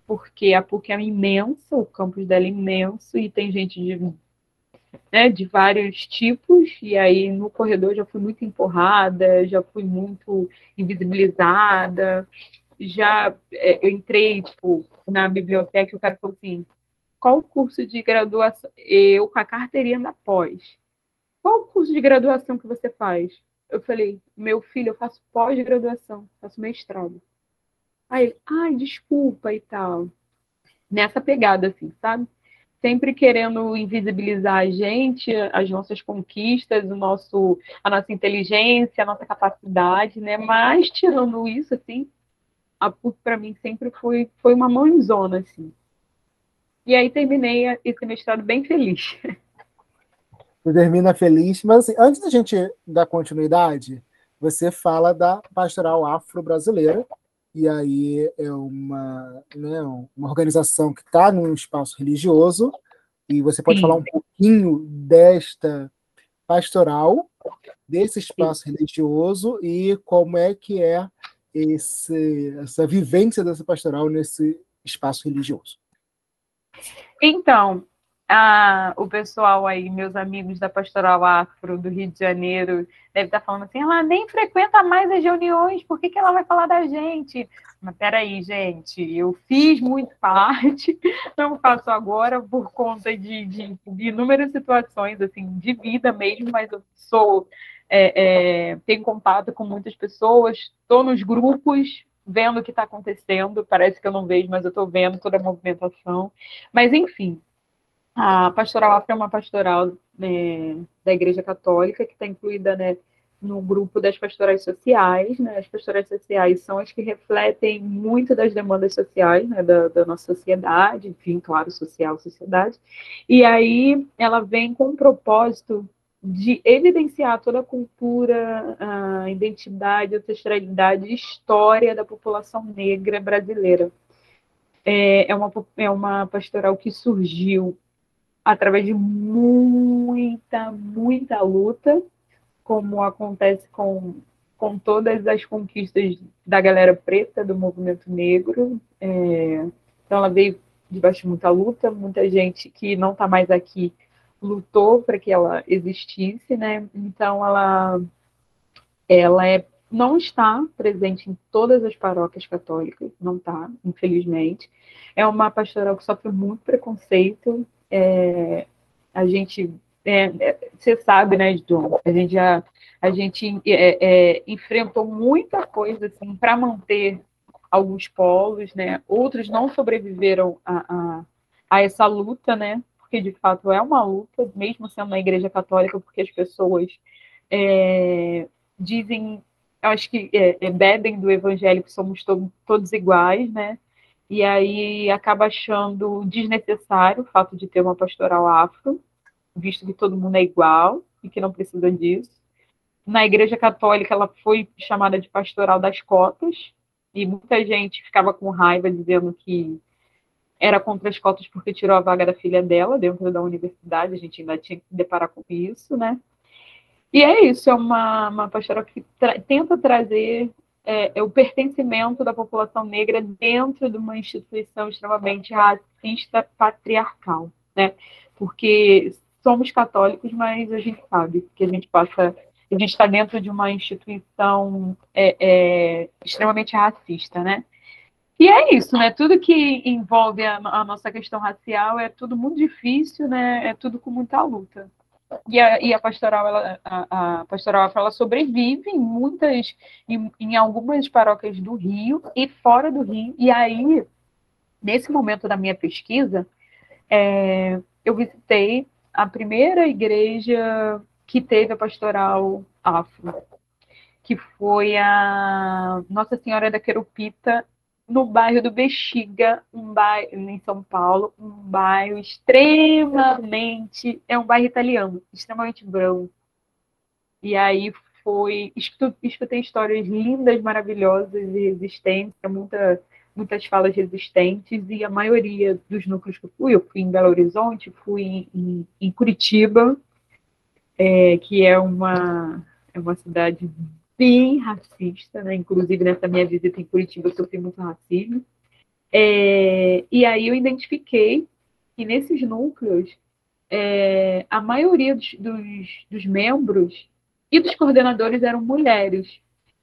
Speaker 2: Porque a PUC é imensa, o campus dela é imenso e tem gente de, né, de vários tipos, e aí no corredor já fui muito empurrada, já fui muito invisibilizada, já é, eu entrei, tipo, na biblioteca e o cara falou assim, qual o curso de graduação? Eu com a carteirinha da pós. Qual o curso de graduação que você faz? Eu falei, meu filho, eu faço pós-graduação, faço mestrado. Aí ele, ai, desculpa e tal. Nessa pegada, assim, sabe? sempre querendo invisibilizar a gente, as nossas conquistas, o nosso, a nossa inteligência, a nossa capacidade, né? Mas tirando isso, assim, a PUC para mim sempre foi, foi uma mãezona, assim. E aí terminei esse mestrado bem feliz.
Speaker 1: Você termina feliz, mas assim, antes da gente dar continuidade, você fala da pastoral afro-brasileira, e aí é uma, né, uma organização que está num espaço religioso, e você pode Sim. falar um pouquinho desta pastoral, desse espaço Sim. religioso, e como é que é esse, essa vivência dessa pastoral nesse espaço religioso?
Speaker 2: Então, a, o pessoal aí, meus amigos da Pastoral Afro do Rio de Janeiro, deve estar falando assim, ela nem frequenta mais as reuniões, por que, que ela vai falar da gente? Mas peraí, gente, eu fiz muito parte, não faço agora por conta de, de, de inúmeras situações, assim, de vida mesmo, mas eu sou, é, é, tenho contato com muitas pessoas, estou nos grupos, vendo o que está acontecendo, parece que eu não vejo, mas eu estou vendo toda a movimentação, mas enfim, a pastoral afro é uma pastoral né, da Igreja Católica que está incluída né, no grupo das pastorais sociais. Né? As pastorais sociais são as que refletem muito das demandas sociais né, da, da, nossa sociedade, enfim, claro, social, sociedade. E aí ela vem com o propósito de evidenciar toda a cultura, a identidade, ancestralidade, história da população negra brasileira. É, é, uma, é uma pastoral que surgiu através de muita, muita luta, como acontece com, com todas as conquistas da galera preta do movimento negro. É, então, ela veio debaixo de muita luta, muita gente que não está mais aqui lutou para que ela existisse, né? Então, ela, ela é não está presente em todas as paróquias católicas, não está, infelizmente. É uma pastoral que sofre muito preconceito, é, a gente, é, é, você sabe, né, John, a gente já a gente é, enfrentou muita coisa assim para manter alguns polos, né? Outros não sobreviveram a, a, a, essa luta, né? Porque de fato é uma luta, mesmo sendo na Igreja Católica, porque as pessoas é, dizem, acho que é, bebem do Evangelho que somos to todos iguais, né? e aí acaba achando desnecessário o fato de ter uma pastoral afro, visto que todo mundo é igual e que não precisa disso. Na Igreja Católica, ela foi chamada de pastoral das cotas, e muita gente ficava com raiva dizendo que era contra as cotas porque tirou a vaga da filha dela dentro da universidade, a gente ainda tinha que deparar com isso, né? E é isso, é uma, uma pastoral que tra tenta trazer é, é, o pertencimento da população negra dentro de uma instituição extremamente racista, patriarcal, né? Porque somos católicos, mas a gente sabe que a gente passa, a gente está dentro de uma instituição é, é, extremamente racista, né? E é isso, né? Tudo que envolve a, a, nossa questão racial é tudo muito difícil, né? É tudo com muita luta. E a, e a pastoral, ela, a, a pastoral ela sobrevive em muitas, em, em algumas paróquias do Rio e fora do Rio. E aí, nesse momento da minha pesquisa, é, eu visitei a primeira igreja que teve a pastoral afro, que foi a Nossa Senhora da Querupita no bairro do Bexiga, um bairro em São Paulo, um bairro extremamente, é um bairro italiano, extremamente branco. E aí foi, escutei histórias lindas, maravilhosas e resistentes, muita, muitas falas resistentes, e a maioria dos núcleos que eu fui, eu fui em Belo Horizonte, fui em, em Curitiba, é, que é uma, é uma cidade bem racista, né? Inclusive nessa minha visita em Curitiba eu sofri muito racismo. É, e aí eu identifiquei que nesses núcleos é, a maioria dos, dos, dos membros e dos coordenadores eram mulheres,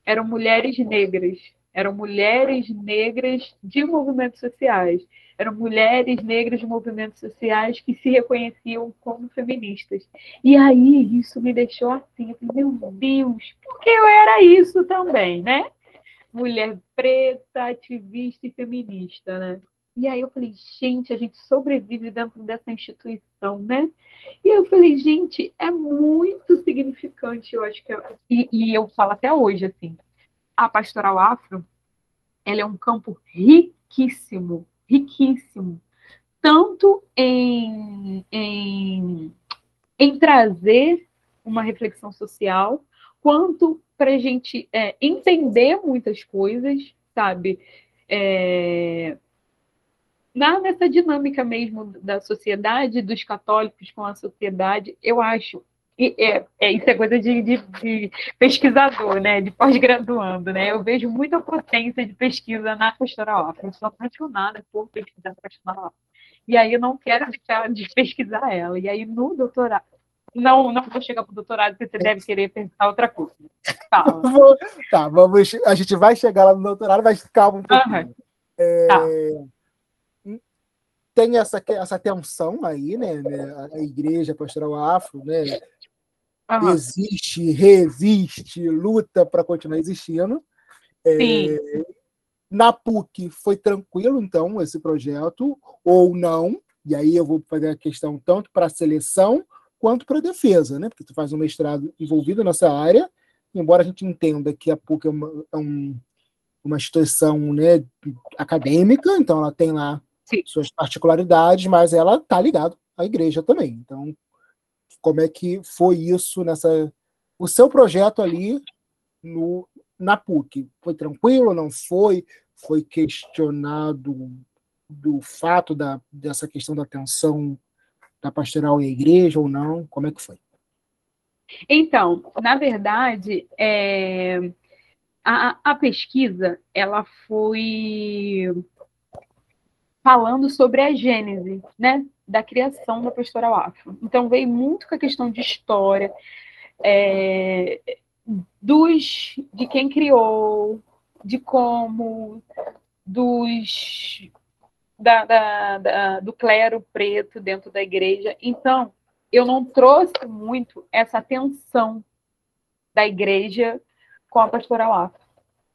Speaker 2: eram mulheres negras, eram mulheres negras de movimentos sociais eram mulheres negras de movimentos sociais que se reconheciam como feministas. E aí isso me deixou assim, meu Deus, porque eu era isso também, né? Mulher preta, ativista e feminista, né? E aí eu falei, gente, a gente sobrevive dentro dessa instituição, né? E eu falei, gente, é muito significante, eu acho que. E, e eu falo até hoje, assim, a pastoral afro, ela é um campo riquíssimo, riquíssimo, tanto em, em, em trazer uma reflexão social, quanto para a gente é, entender muitas coisas, sabe? É, na, nessa dinâmica mesmo da sociedade, dos católicos com a sociedade, eu acho. É, é, isso é coisa de, de, de pesquisador, né? De pós-graduando, né? Eu vejo muita potência de pesquisa na pastoral afro. Eu sou apaixonada por pesquisar pastoral afro. E aí eu não quero deixar de pesquisar ela. E aí no doutorado, não, não vou chegar para o doutorado, porque você deve querer pensar outra coisa. Fala.
Speaker 1: tá, vamos, a gente vai chegar lá no doutorado, mas calma um pouquinho. Uhum. É, tá tem essa, essa tensão aí, né, né? A igreja pastoral afro, né? Uhum. Existe, resiste, luta para continuar existindo. É, na PUC foi tranquilo, então, esse projeto, ou não. E aí eu vou fazer a questão tanto para a seleção quanto para a defesa, né? Porque tu faz um mestrado envolvido nessa área, embora a gente entenda que a PUC é uma, é um, uma instituição né, acadêmica, então ela tem lá Sim. suas particularidades, mas ela está ligada à igreja também. Então, como é que foi isso nessa. O seu projeto ali no, na PUC? Foi tranquilo? Não foi? Foi questionado do fato da, dessa questão da tensão da pastoral e igreja ou não? Como é que foi?
Speaker 2: Então, na verdade, é, a, a pesquisa ela foi falando sobre a gênese, né, da criação da pastoral afro. Então veio muito com a questão de história, é, dos de quem criou, de como, dos da, da, da, do clero preto dentro da igreja. Então eu não trouxe muito essa atenção da igreja com a pastoral afro.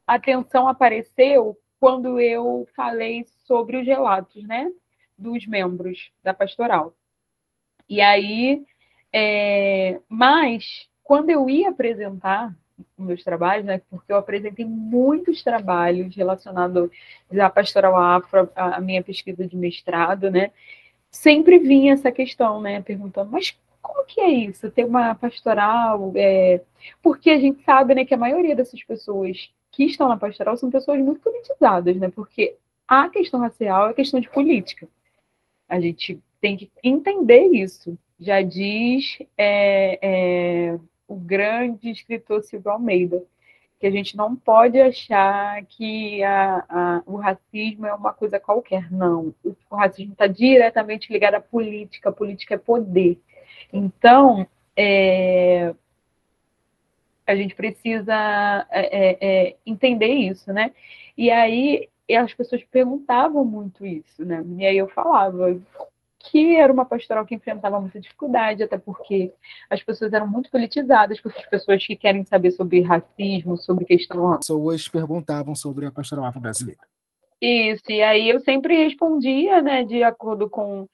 Speaker 2: A atenção apareceu quando eu falei sobre os relatos, né, dos membros da pastoral. E aí, é, mas quando eu ia apresentar meus trabalhos, né, porque eu apresentei muitos trabalhos relacionados à pastoral afro, a minha pesquisa de mestrado, né, sempre vinha essa questão, né, perguntando, mas como que é isso, ter uma pastoral? É... Porque a gente sabe, né, que a maioria dessas pessoas que estão na pastoral são pessoas muito politizadas, né? Porque a questão racial é questão de política. A gente tem que entender isso. Já diz é, é, o grande escritor Silvio Almeida, que a gente não pode achar que a, a, o racismo é uma coisa qualquer. Não. O, o racismo está diretamente ligado à política. A política é poder. Então, é, a gente precisa é, é, é, entender isso, né? E aí as pessoas perguntavam muito isso, né? E aí eu falava que era uma pastoral que enfrentava muita dificuldade, até porque as pessoas eram muito politizadas, porque as pessoas que querem saber sobre racismo, sobre questão...
Speaker 1: As pessoas perguntavam sobre a pastoral afro-brasileira.
Speaker 2: Isso, e aí eu sempre respondia, né, de acordo com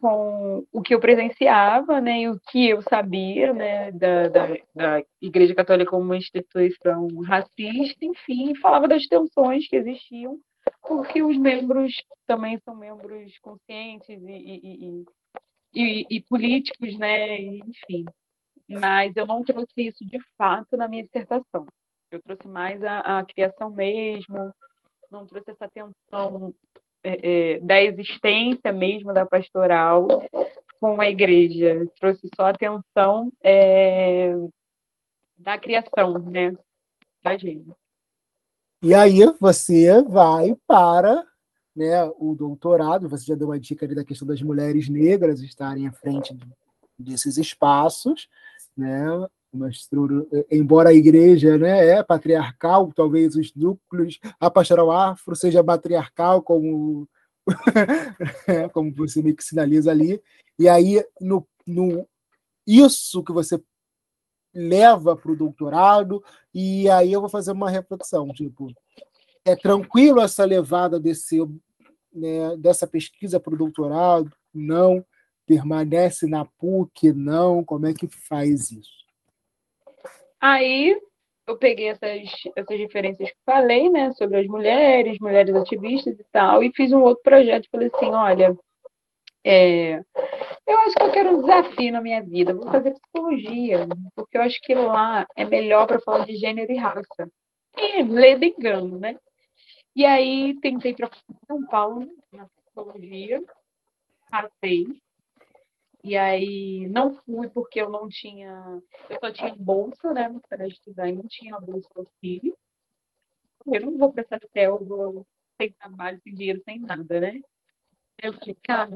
Speaker 2: com o que eu presenciava, né, e o que eu sabia, né, da, da, da Igreja Católica como uma instituição racista, enfim, falava das tensões que existiam, porque os membros também são membros conscientes e, e, e, e políticos, né, enfim. Mas eu não trouxe isso de fato na minha dissertação. Eu trouxe mais a, a criação mesmo, não trouxe essa tensão é, é, da existência mesmo da pastoral com a igreja. Trouxe só a atenção é, da criação, né, da gente.
Speaker 1: E aí você vai para né, o doutorado, você já deu uma dica ali da questão das mulheres negras estarem à frente desses espaços, né? Embora a igreja né, é patriarcal, talvez os núcleos, a pastoral afro seja matriarcal, como, como você meio que sinaliza ali. E aí, no, no, isso que você leva para o doutorado, e aí eu vou fazer uma reflexão, tipo, é tranquilo essa levada desse né, dessa pesquisa para o doutorado? Não. Permanece na PUC? Não. Como é que faz isso?
Speaker 2: Aí eu peguei essas, essas referências que falei, né, sobre as mulheres, mulheres ativistas e tal, e fiz um outro projeto. Falei assim: olha, é, eu acho que eu quero um desafio na minha vida. Vou fazer psicologia, porque eu acho que lá é melhor para falar de gênero e raça. E lendo engano, né? E aí tentei para São Paulo na psicologia, passei. E aí não fui porque eu não tinha, eu só tinha bolsa, né, para estudar e não tinha bolsa auxílio. Eu não vou para essa TEL, vou sem trabalho, sem dinheiro, sem nada, né? Eu fiquei, cara,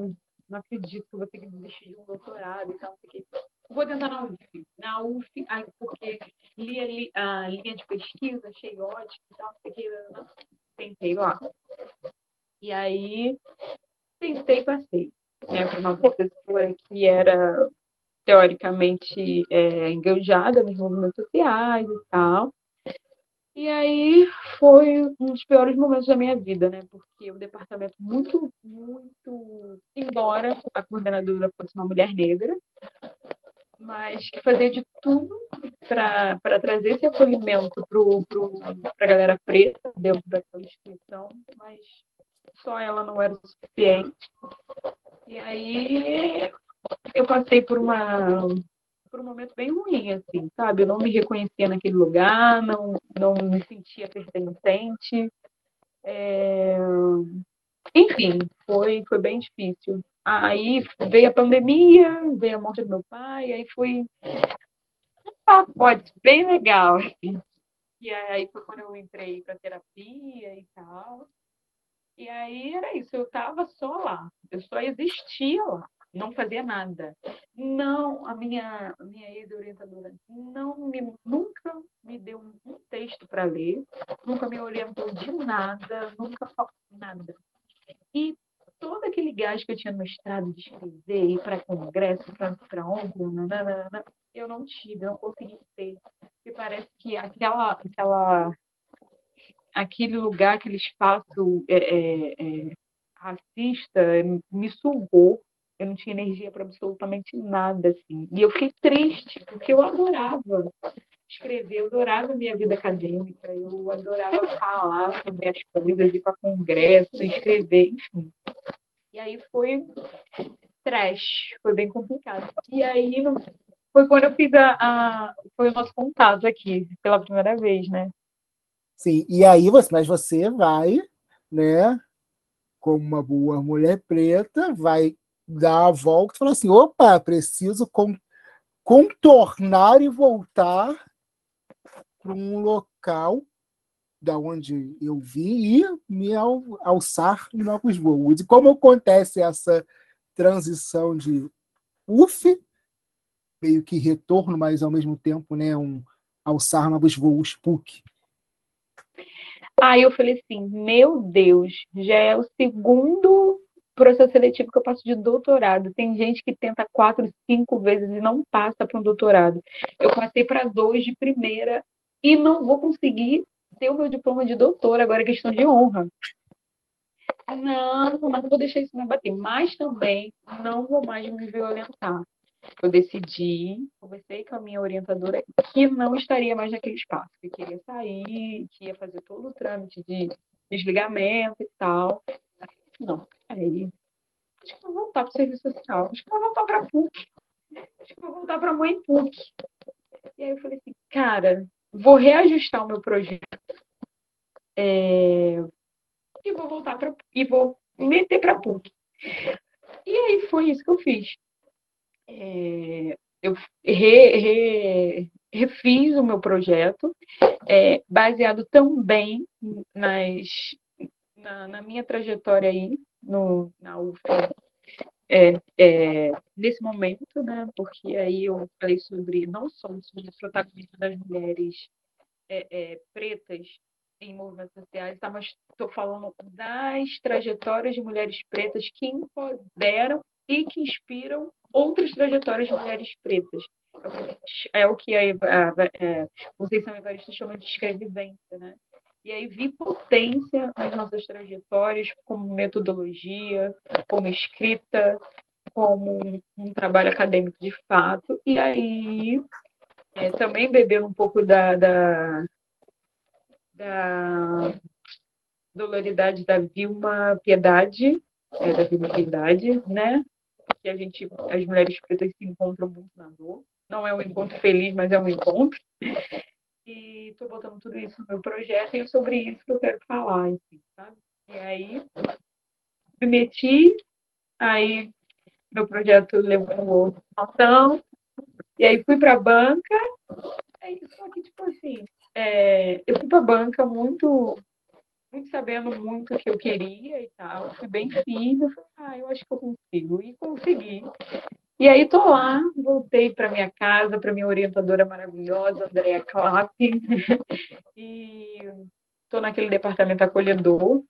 Speaker 2: não acredito que eu vou ter que desistir de um doutorado e tal. Vou tentar na UF. Na UF, aí, porque li a, a linha de pesquisa, achei ótimo e tal. Fiquei, tentei lá. E aí, tentei e passei. Né, para uma professora que era teoricamente é, engajada nos movimentos sociais e tal. E aí foi um dos piores momentos da minha vida, né? Porque o departamento muito, muito, embora a coordenadora fosse uma mulher negra, mas que fazia de tudo para trazer esse acolhimento para a galera preta dentro daquela instituição, mas só ela não era o suficiente. E aí eu passei por uma por um momento bem ruim, assim, sabe? Eu não me reconhecia naquele lugar, não, não me sentia pertencente. É... Enfim, foi, foi bem difícil. Aí veio a pandemia, veio a morte do meu pai, aí foi ah, pode, bem legal. Assim. E aí foi quando eu entrei para terapia e tal. E aí era isso, eu estava só lá, eu só existia lá não fazia nada. Não, a minha, a minha ex-orientadora não me, nunca me deu um texto para ler, nunca me orientou de nada, nunca falou nada. E todo aquele gás que eu tinha no mestrado de escrever, ir para congresso, para onde, eu não tive, eu não consegui ter. Porque parece que aquela, aquela, aquele lugar, aquele espaço é, é, é, racista me sugou eu não tinha energia para absolutamente nada, assim. E eu fiquei triste, porque eu adorava escrever, eu adorava minha vida acadêmica, eu adorava falar sobre as coisas, ir para congresso, escrever, enfim. E aí foi trash, foi bem complicado. E aí foi quando eu fiz a, a, foi o nosso contato aqui, pela primeira vez, né?
Speaker 1: Sim, e aí você, mas você vai, né, como uma boa mulher preta, vai dar a volta e falar assim: opa, preciso con contornar e voltar para um local da onde eu vim e me alçar em novos voos. E como acontece essa transição de UF, meio que retorno, mas ao mesmo tempo né, um alçar novos voos PUC?
Speaker 2: Aí eu falei assim, meu Deus, já é o segundo processo seletivo que eu passo de doutorado. Tem gente que tenta quatro, cinco vezes e não passa para um doutorado. Eu passei para dois de primeira e não vou conseguir ter o meu diploma de doutor, agora é questão de honra. Não, mas não vou deixar isso me abater. Mas também não vou mais me violentar. Eu decidi, conversei com a minha orientadora que não estaria mais naquele espaço, que queria sair, que ia fazer todo o trâmite de desligamento e tal. Não, aí. Acho que vou voltar para o serviço social. Acho que vou voltar para a PUC. Acho que vou voltar para a mãe PUC. E aí eu falei assim, cara, vou reajustar o meu projeto. É... E vou voltar para e vou meter para a PUC. E aí foi isso que eu fiz. É... Eu re, re, refiz o meu projeto, é, baseado também nas na, na minha trajetória aí no, na UF, é, é, nesse momento, né, porque aí eu falei sobre não só sobre o protagonismo das mulheres é, é, pretas em movimentos sociais, tá, mas estou falando das trajetórias de mulheres pretas que empoderam e que inspiram outras trajetórias de mulheres pretas. É o que a, a, a, a Conceição Evarista chama de escrevivência, né? E aí vi potência nas nossas trajetórias, como metodologia, como escrita, como um trabalho acadêmico de fato. E aí é, também bebendo um pouco da, da, da doloridade da Vilma Piedade, é, da Vilma Piedade, né? Que a gente, as mulheres pretas se encontram muito na dor. Não é um encontro feliz, mas é um encontro. E estou botando tudo isso no meu projeto e é sobre isso que eu quero falar, enfim, sabe? E aí, me meti, aí meu projeto levou ação, e aí fui para a banca, aí só que, tipo assim, é, eu fui para a banca muito, muito sabendo muito o que eu queria e tal, fui bem firme, falei, ah, eu acho que eu consigo, e consegui. E aí tô lá, voltei para minha casa, para minha orientadora maravilhosa, Andrea Clapp, e tô naquele departamento acolhedor.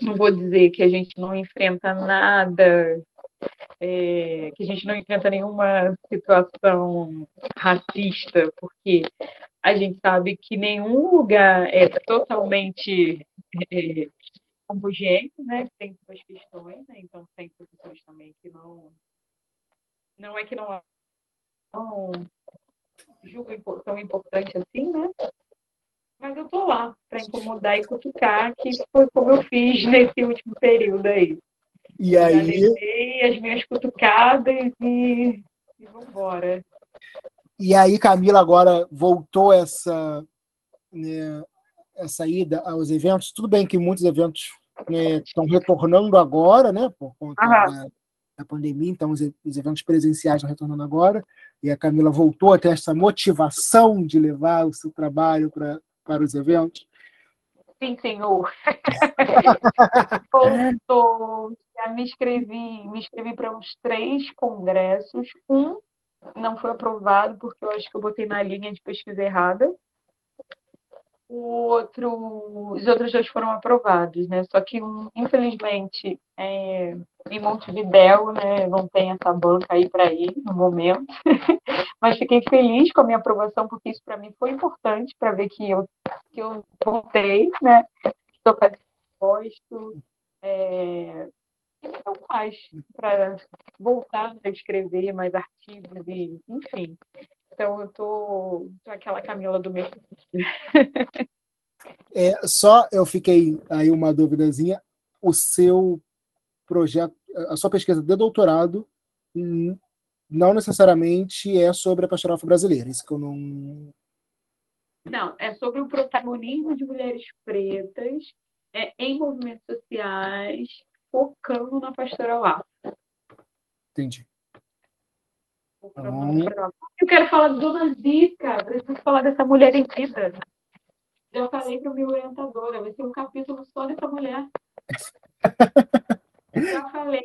Speaker 2: Não vou dizer que a gente não enfrenta nada, é, que a gente não enfrenta nenhuma situação racista, porque a gente sabe que nenhum lugar é totalmente é, homogêneo, né? Tem suas questões, né? Então tem professores também que não não é que não, não julgo tão importante assim, né? Mas eu tô lá para incomodar e cutucar, que foi como eu fiz nesse último período aí.
Speaker 1: E aí.
Speaker 2: as minhas cutucadas e, e vambora.
Speaker 1: E aí, Camila, agora voltou essa, né, essa ida aos eventos. Tudo bem que muitos eventos né, estão retornando agora, né? Por conta da, da, pandemia, então os, os eventos presenciais estão retornando agora. E a Camila voltou a ter essa motivação de levar o seu trabalho para, para os eventos.
Speaker 2: Sim, senhor. Voltou. Já me inscrevi, me inscrevi para uns três congressos. Um não foi aprovado porque eu acho que eu botei na linha de pesquisa errada. Outro, os outros dois foram aprovados, né? Só que, infelizmente, é, em Montevidéu, né, não tem essa banca aí para ir no momento. Mas fiquei feliz com a minha aprovação, porque isso para mim foi importante para ver que eu, que eu voltei, né? Estou fazendo gosto. É, então faz para voltar a escrever mais artigos e enfim então eu tô, tô aquela Camila do meu.
Speaker 1: é, só eu fiquei aí uma duvidazinha. O seu projeto, a sua pesquisa de doutorado hum, não necessariamente é sobre a pastoral brasileira. Isso que eu não.
Speaker 2: Não, é sobre o protagonismo de mulheres pretas é, em movimentos sociais, focando na pastoral afro.
Speaker 1: Entendi.
Speaker 2: Eu quero falar de Dona Zica, preciso falar dessa mulher em vida. Já falei para o meu orientadora, vai ser um capítulo só dessa mulher. Já falei.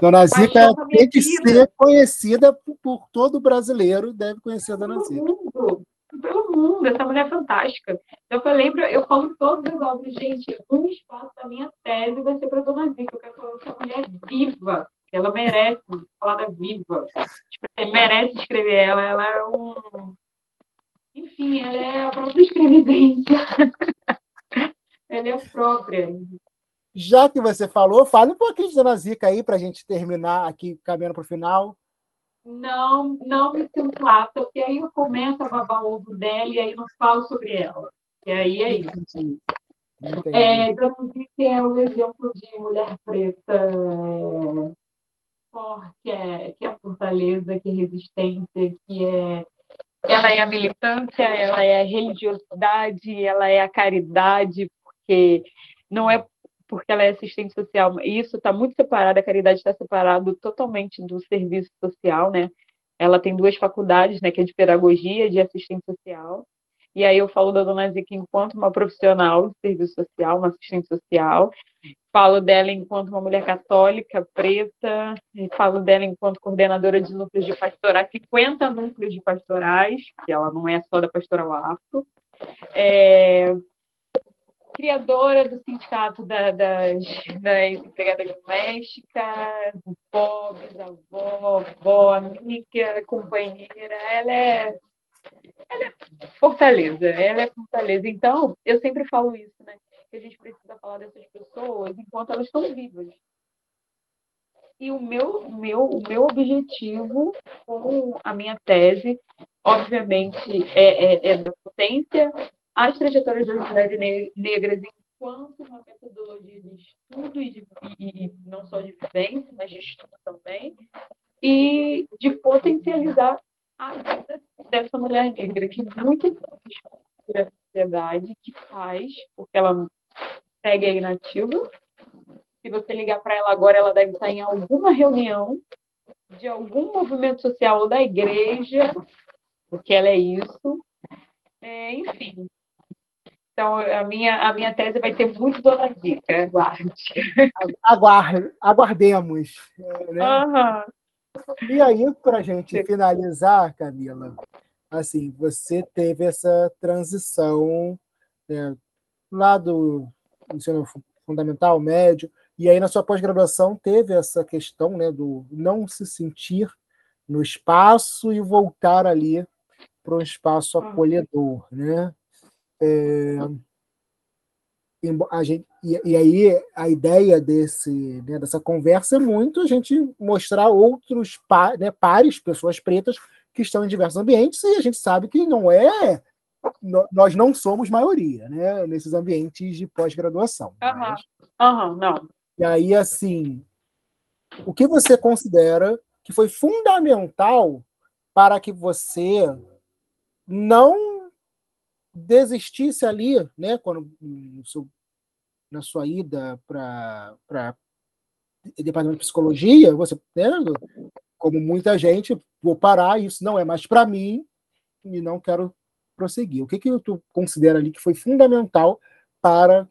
Speaker 1: Dona Zica tem que vida. ser conhecida por, por, todo brasileiro, deve conhecer a Dona Zica.
Speaker 2: Mundo, pelo mundo, essa mulher é fantástica. Eu falei, pra, eu falo todos os obras, gente, um espaço da minha tese vai ser para Dona Zica. Eu quero falar que essa mulher é viva, ela merece falada viva. Tipo, merece escrever ela. Ela é um. Enfim, ela é a própria escrevidência. ela é a própria.
Speaker 1: Já que você falou, fale um pouquinho de Dona Zica aí para a gente terminar aqui, caminhando para o final.
Speaker 2: Não, não me apta, porque aí eu começo a babar o ovo dela e aí não falo sobre ela. E aí é isso. É, Dona Zica é um exemplo de mulher preta que é, que é fortaleza, que é resistência, que é ela é a militância, ela é a religiosidade, ela é a caridade, porque não é porque ela é assistente social, isso está muito separado, a caridade está separado totalmente do serviço social, né? Ela tem duas faculdades, né, que é de pedagogia e de assistente social. E aí eu falo da Dona Zica enquanto uma profissional de serviço social, uma assistente social. Falo dela enquanto uma mulher católica, preta. Falo dela enquanto coordenadora de núcleos de pastorais, 50 núcleos de pastorais, que ela não é só da pastoral afro. É, criadora do sindicato da, das, das empregadas domésticas, pobres, avó, avó, amiga, companheira. Ela é ela é fortaleza, ela é fortaleza. Então, eu sempre falo isso, né? Que a gente precisa falar dessas pessoas enquanto elas estão vivas. E o meu, meu, o meu objetivo com a minha tese, obviamente, é, é, é da potência as trajetórias das mulheres negras enquanto uma metodologia de estudo e, de, e, não só de vivência, mas de estudo também, e de potencializar a vida dessa mulher negra, que muitas vezes a sociedade que faz, porque ela segue a inativa. Se você ligar para ela agora, ela deve estar em alguma reunião de algum movimento social ou da igreja, porque ela é isso. É, enfim, então, a minha, a minha tese vai ter muito Dona Dica, aguarde.
Speaker 1: Aguarde, aguardemos. Né? Uhum. E aí, para a gente finalizar, Camila, assim, você teve essa transição né, lá do ensino fundamental, médio, e aí na sua pós-graduação teve essa questão né, do não se sentir no espaço e voltar ali para um espaço acolhedor, né? É, a gente, e, e, aí a ideia desse, né, dessa conversa é muito a gente mostrar outros par, né, pares, pessoas pretas que estão em diversos ambientes, e a gente sabe que não é. Nós não somos maioria né, nesses ambientes de pós-graduação.
Speaker 2: Uhum. Mas... Uhum, não.
Speaker 1: E aí, assim, o que você considera que foi fundamental para que você não desistisse ali, né, quando na sua ida para departamento de psicologia, você, né, como muita gente, vou parar, isso não é mais para mim e não quero prosseguir. O que que tu considera ali que foi fundamental para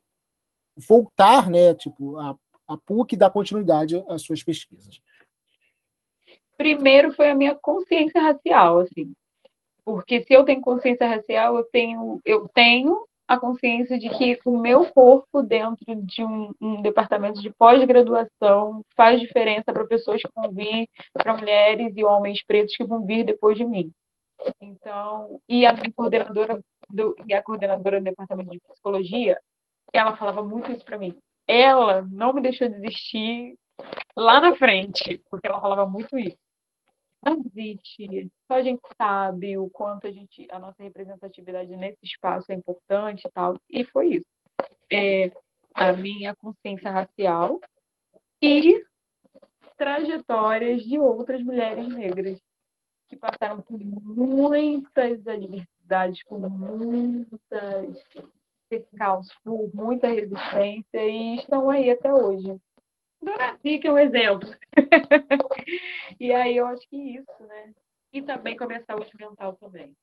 Speaker 1: voltar, né, tipo, a, a PUC dar continuidade às suas pesquisas?
Speaker 2: Primeiro foi a minha consciência racial, assim. Porque se eu tenho consciência racial, eu tenho, eu tenho a consciência de que o meu corpo dentro de um, um departamento de pós-graduação faz diferença para pessoas que vão vir, para mulheres e homens pretos que vão vir depois de mim. Então, e a coordenadora do, e a coordenadora do departamento de psicologia, ela falava muito isso para mim. Ela não me deixou desistir lá na frente, porque ela falava muito isso não existe. Só a gente sabe o quanto a gente, a nossa representatividade nesse espaço é importante e tal. E foi isso. É, a minha consciência racial e trajetórias de outras mulheres negras que passaram por muitas adversidades, por muitas percalços, por muita resistência e estão aí até hoje. Que é um exemplo. e aí eu acho que isso, né? E também com a minha saúde mental também.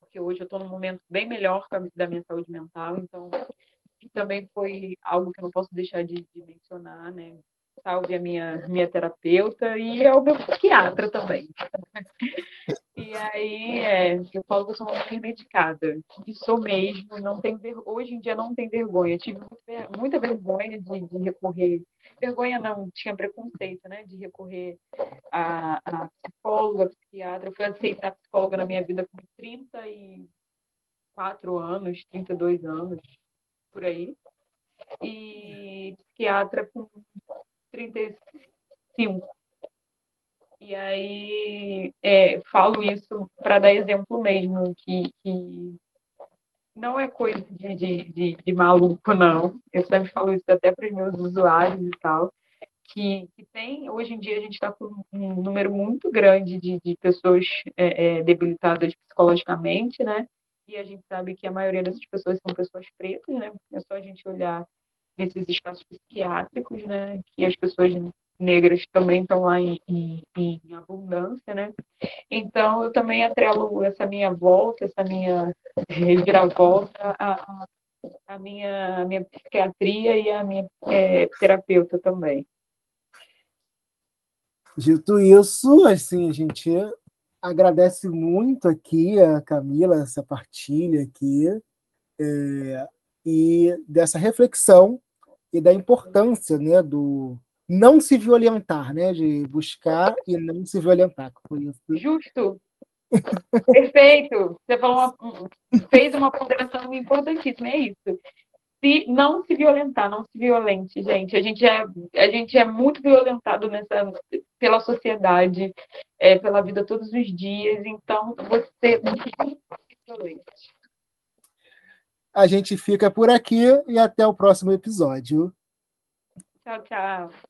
Speaker 2: Porque hoje eu estou num momento bem melhor da minha saúde mental, então também foi algo que eu não posso deixar de, de mencionar, né? Salve a minha, minha terapeuta e é o meu psiquiatra também. E aí, é, eu falo que eu sou uma mulher medicada, e sou mesmo, não tem ver... hoje em dia não tem vergonha. tive muita vergonha de, de, recorrer, vergonha não, tinha preconceito, né, de recorrer a, a psicóloga, a psiquiatra. Eu fui aceitar psicóloga na minha vida com 34 anos, 32 anos, por aí, e psiquiatra com 35. E aí é, falo isso para dar exemplo mesmo, que, que não é coisa de, de, de, de, maluco, não. Eu sempre falo isso até para os meus usuários e tal. Que, que, tem, hoje em dia a gente está com um número muito grande de, de pessoas é, é, debilitadas psicologicamente, né? E a gente sabe que a maioria dessas pessoas são pessoas pretas, né? É só a gente olhar nesses espaços psiquiátricos, né? Que as pessoas negras também estão lá em, em, em, abundância, né? Então, eu também atrelo essa minha volta, essa minha reviravolta a, a, minha, minha psiquiatria e a minha é, terapeuta também.
Speaker 1: Dito isso, assim, a gente agradece muito aqui a Camila, essa partilha aqui, é, e dessa reflexão e da importância né, do, não se violentar, né? De buscar e não se violentar.
Speaker 2: Justo. Perfeito. Você uma, fez uma ponderação importantíssima, é isso. Se não se violentar, não se violente, gente. A gente é, a gente é muito violentado nessa, pela sociedade, é, pela vida todos os dias. Então, você não violente.
Speaker 1: A gente fica por aqui e até o próximo episódio.
Speaker 2: Tchau, tchau.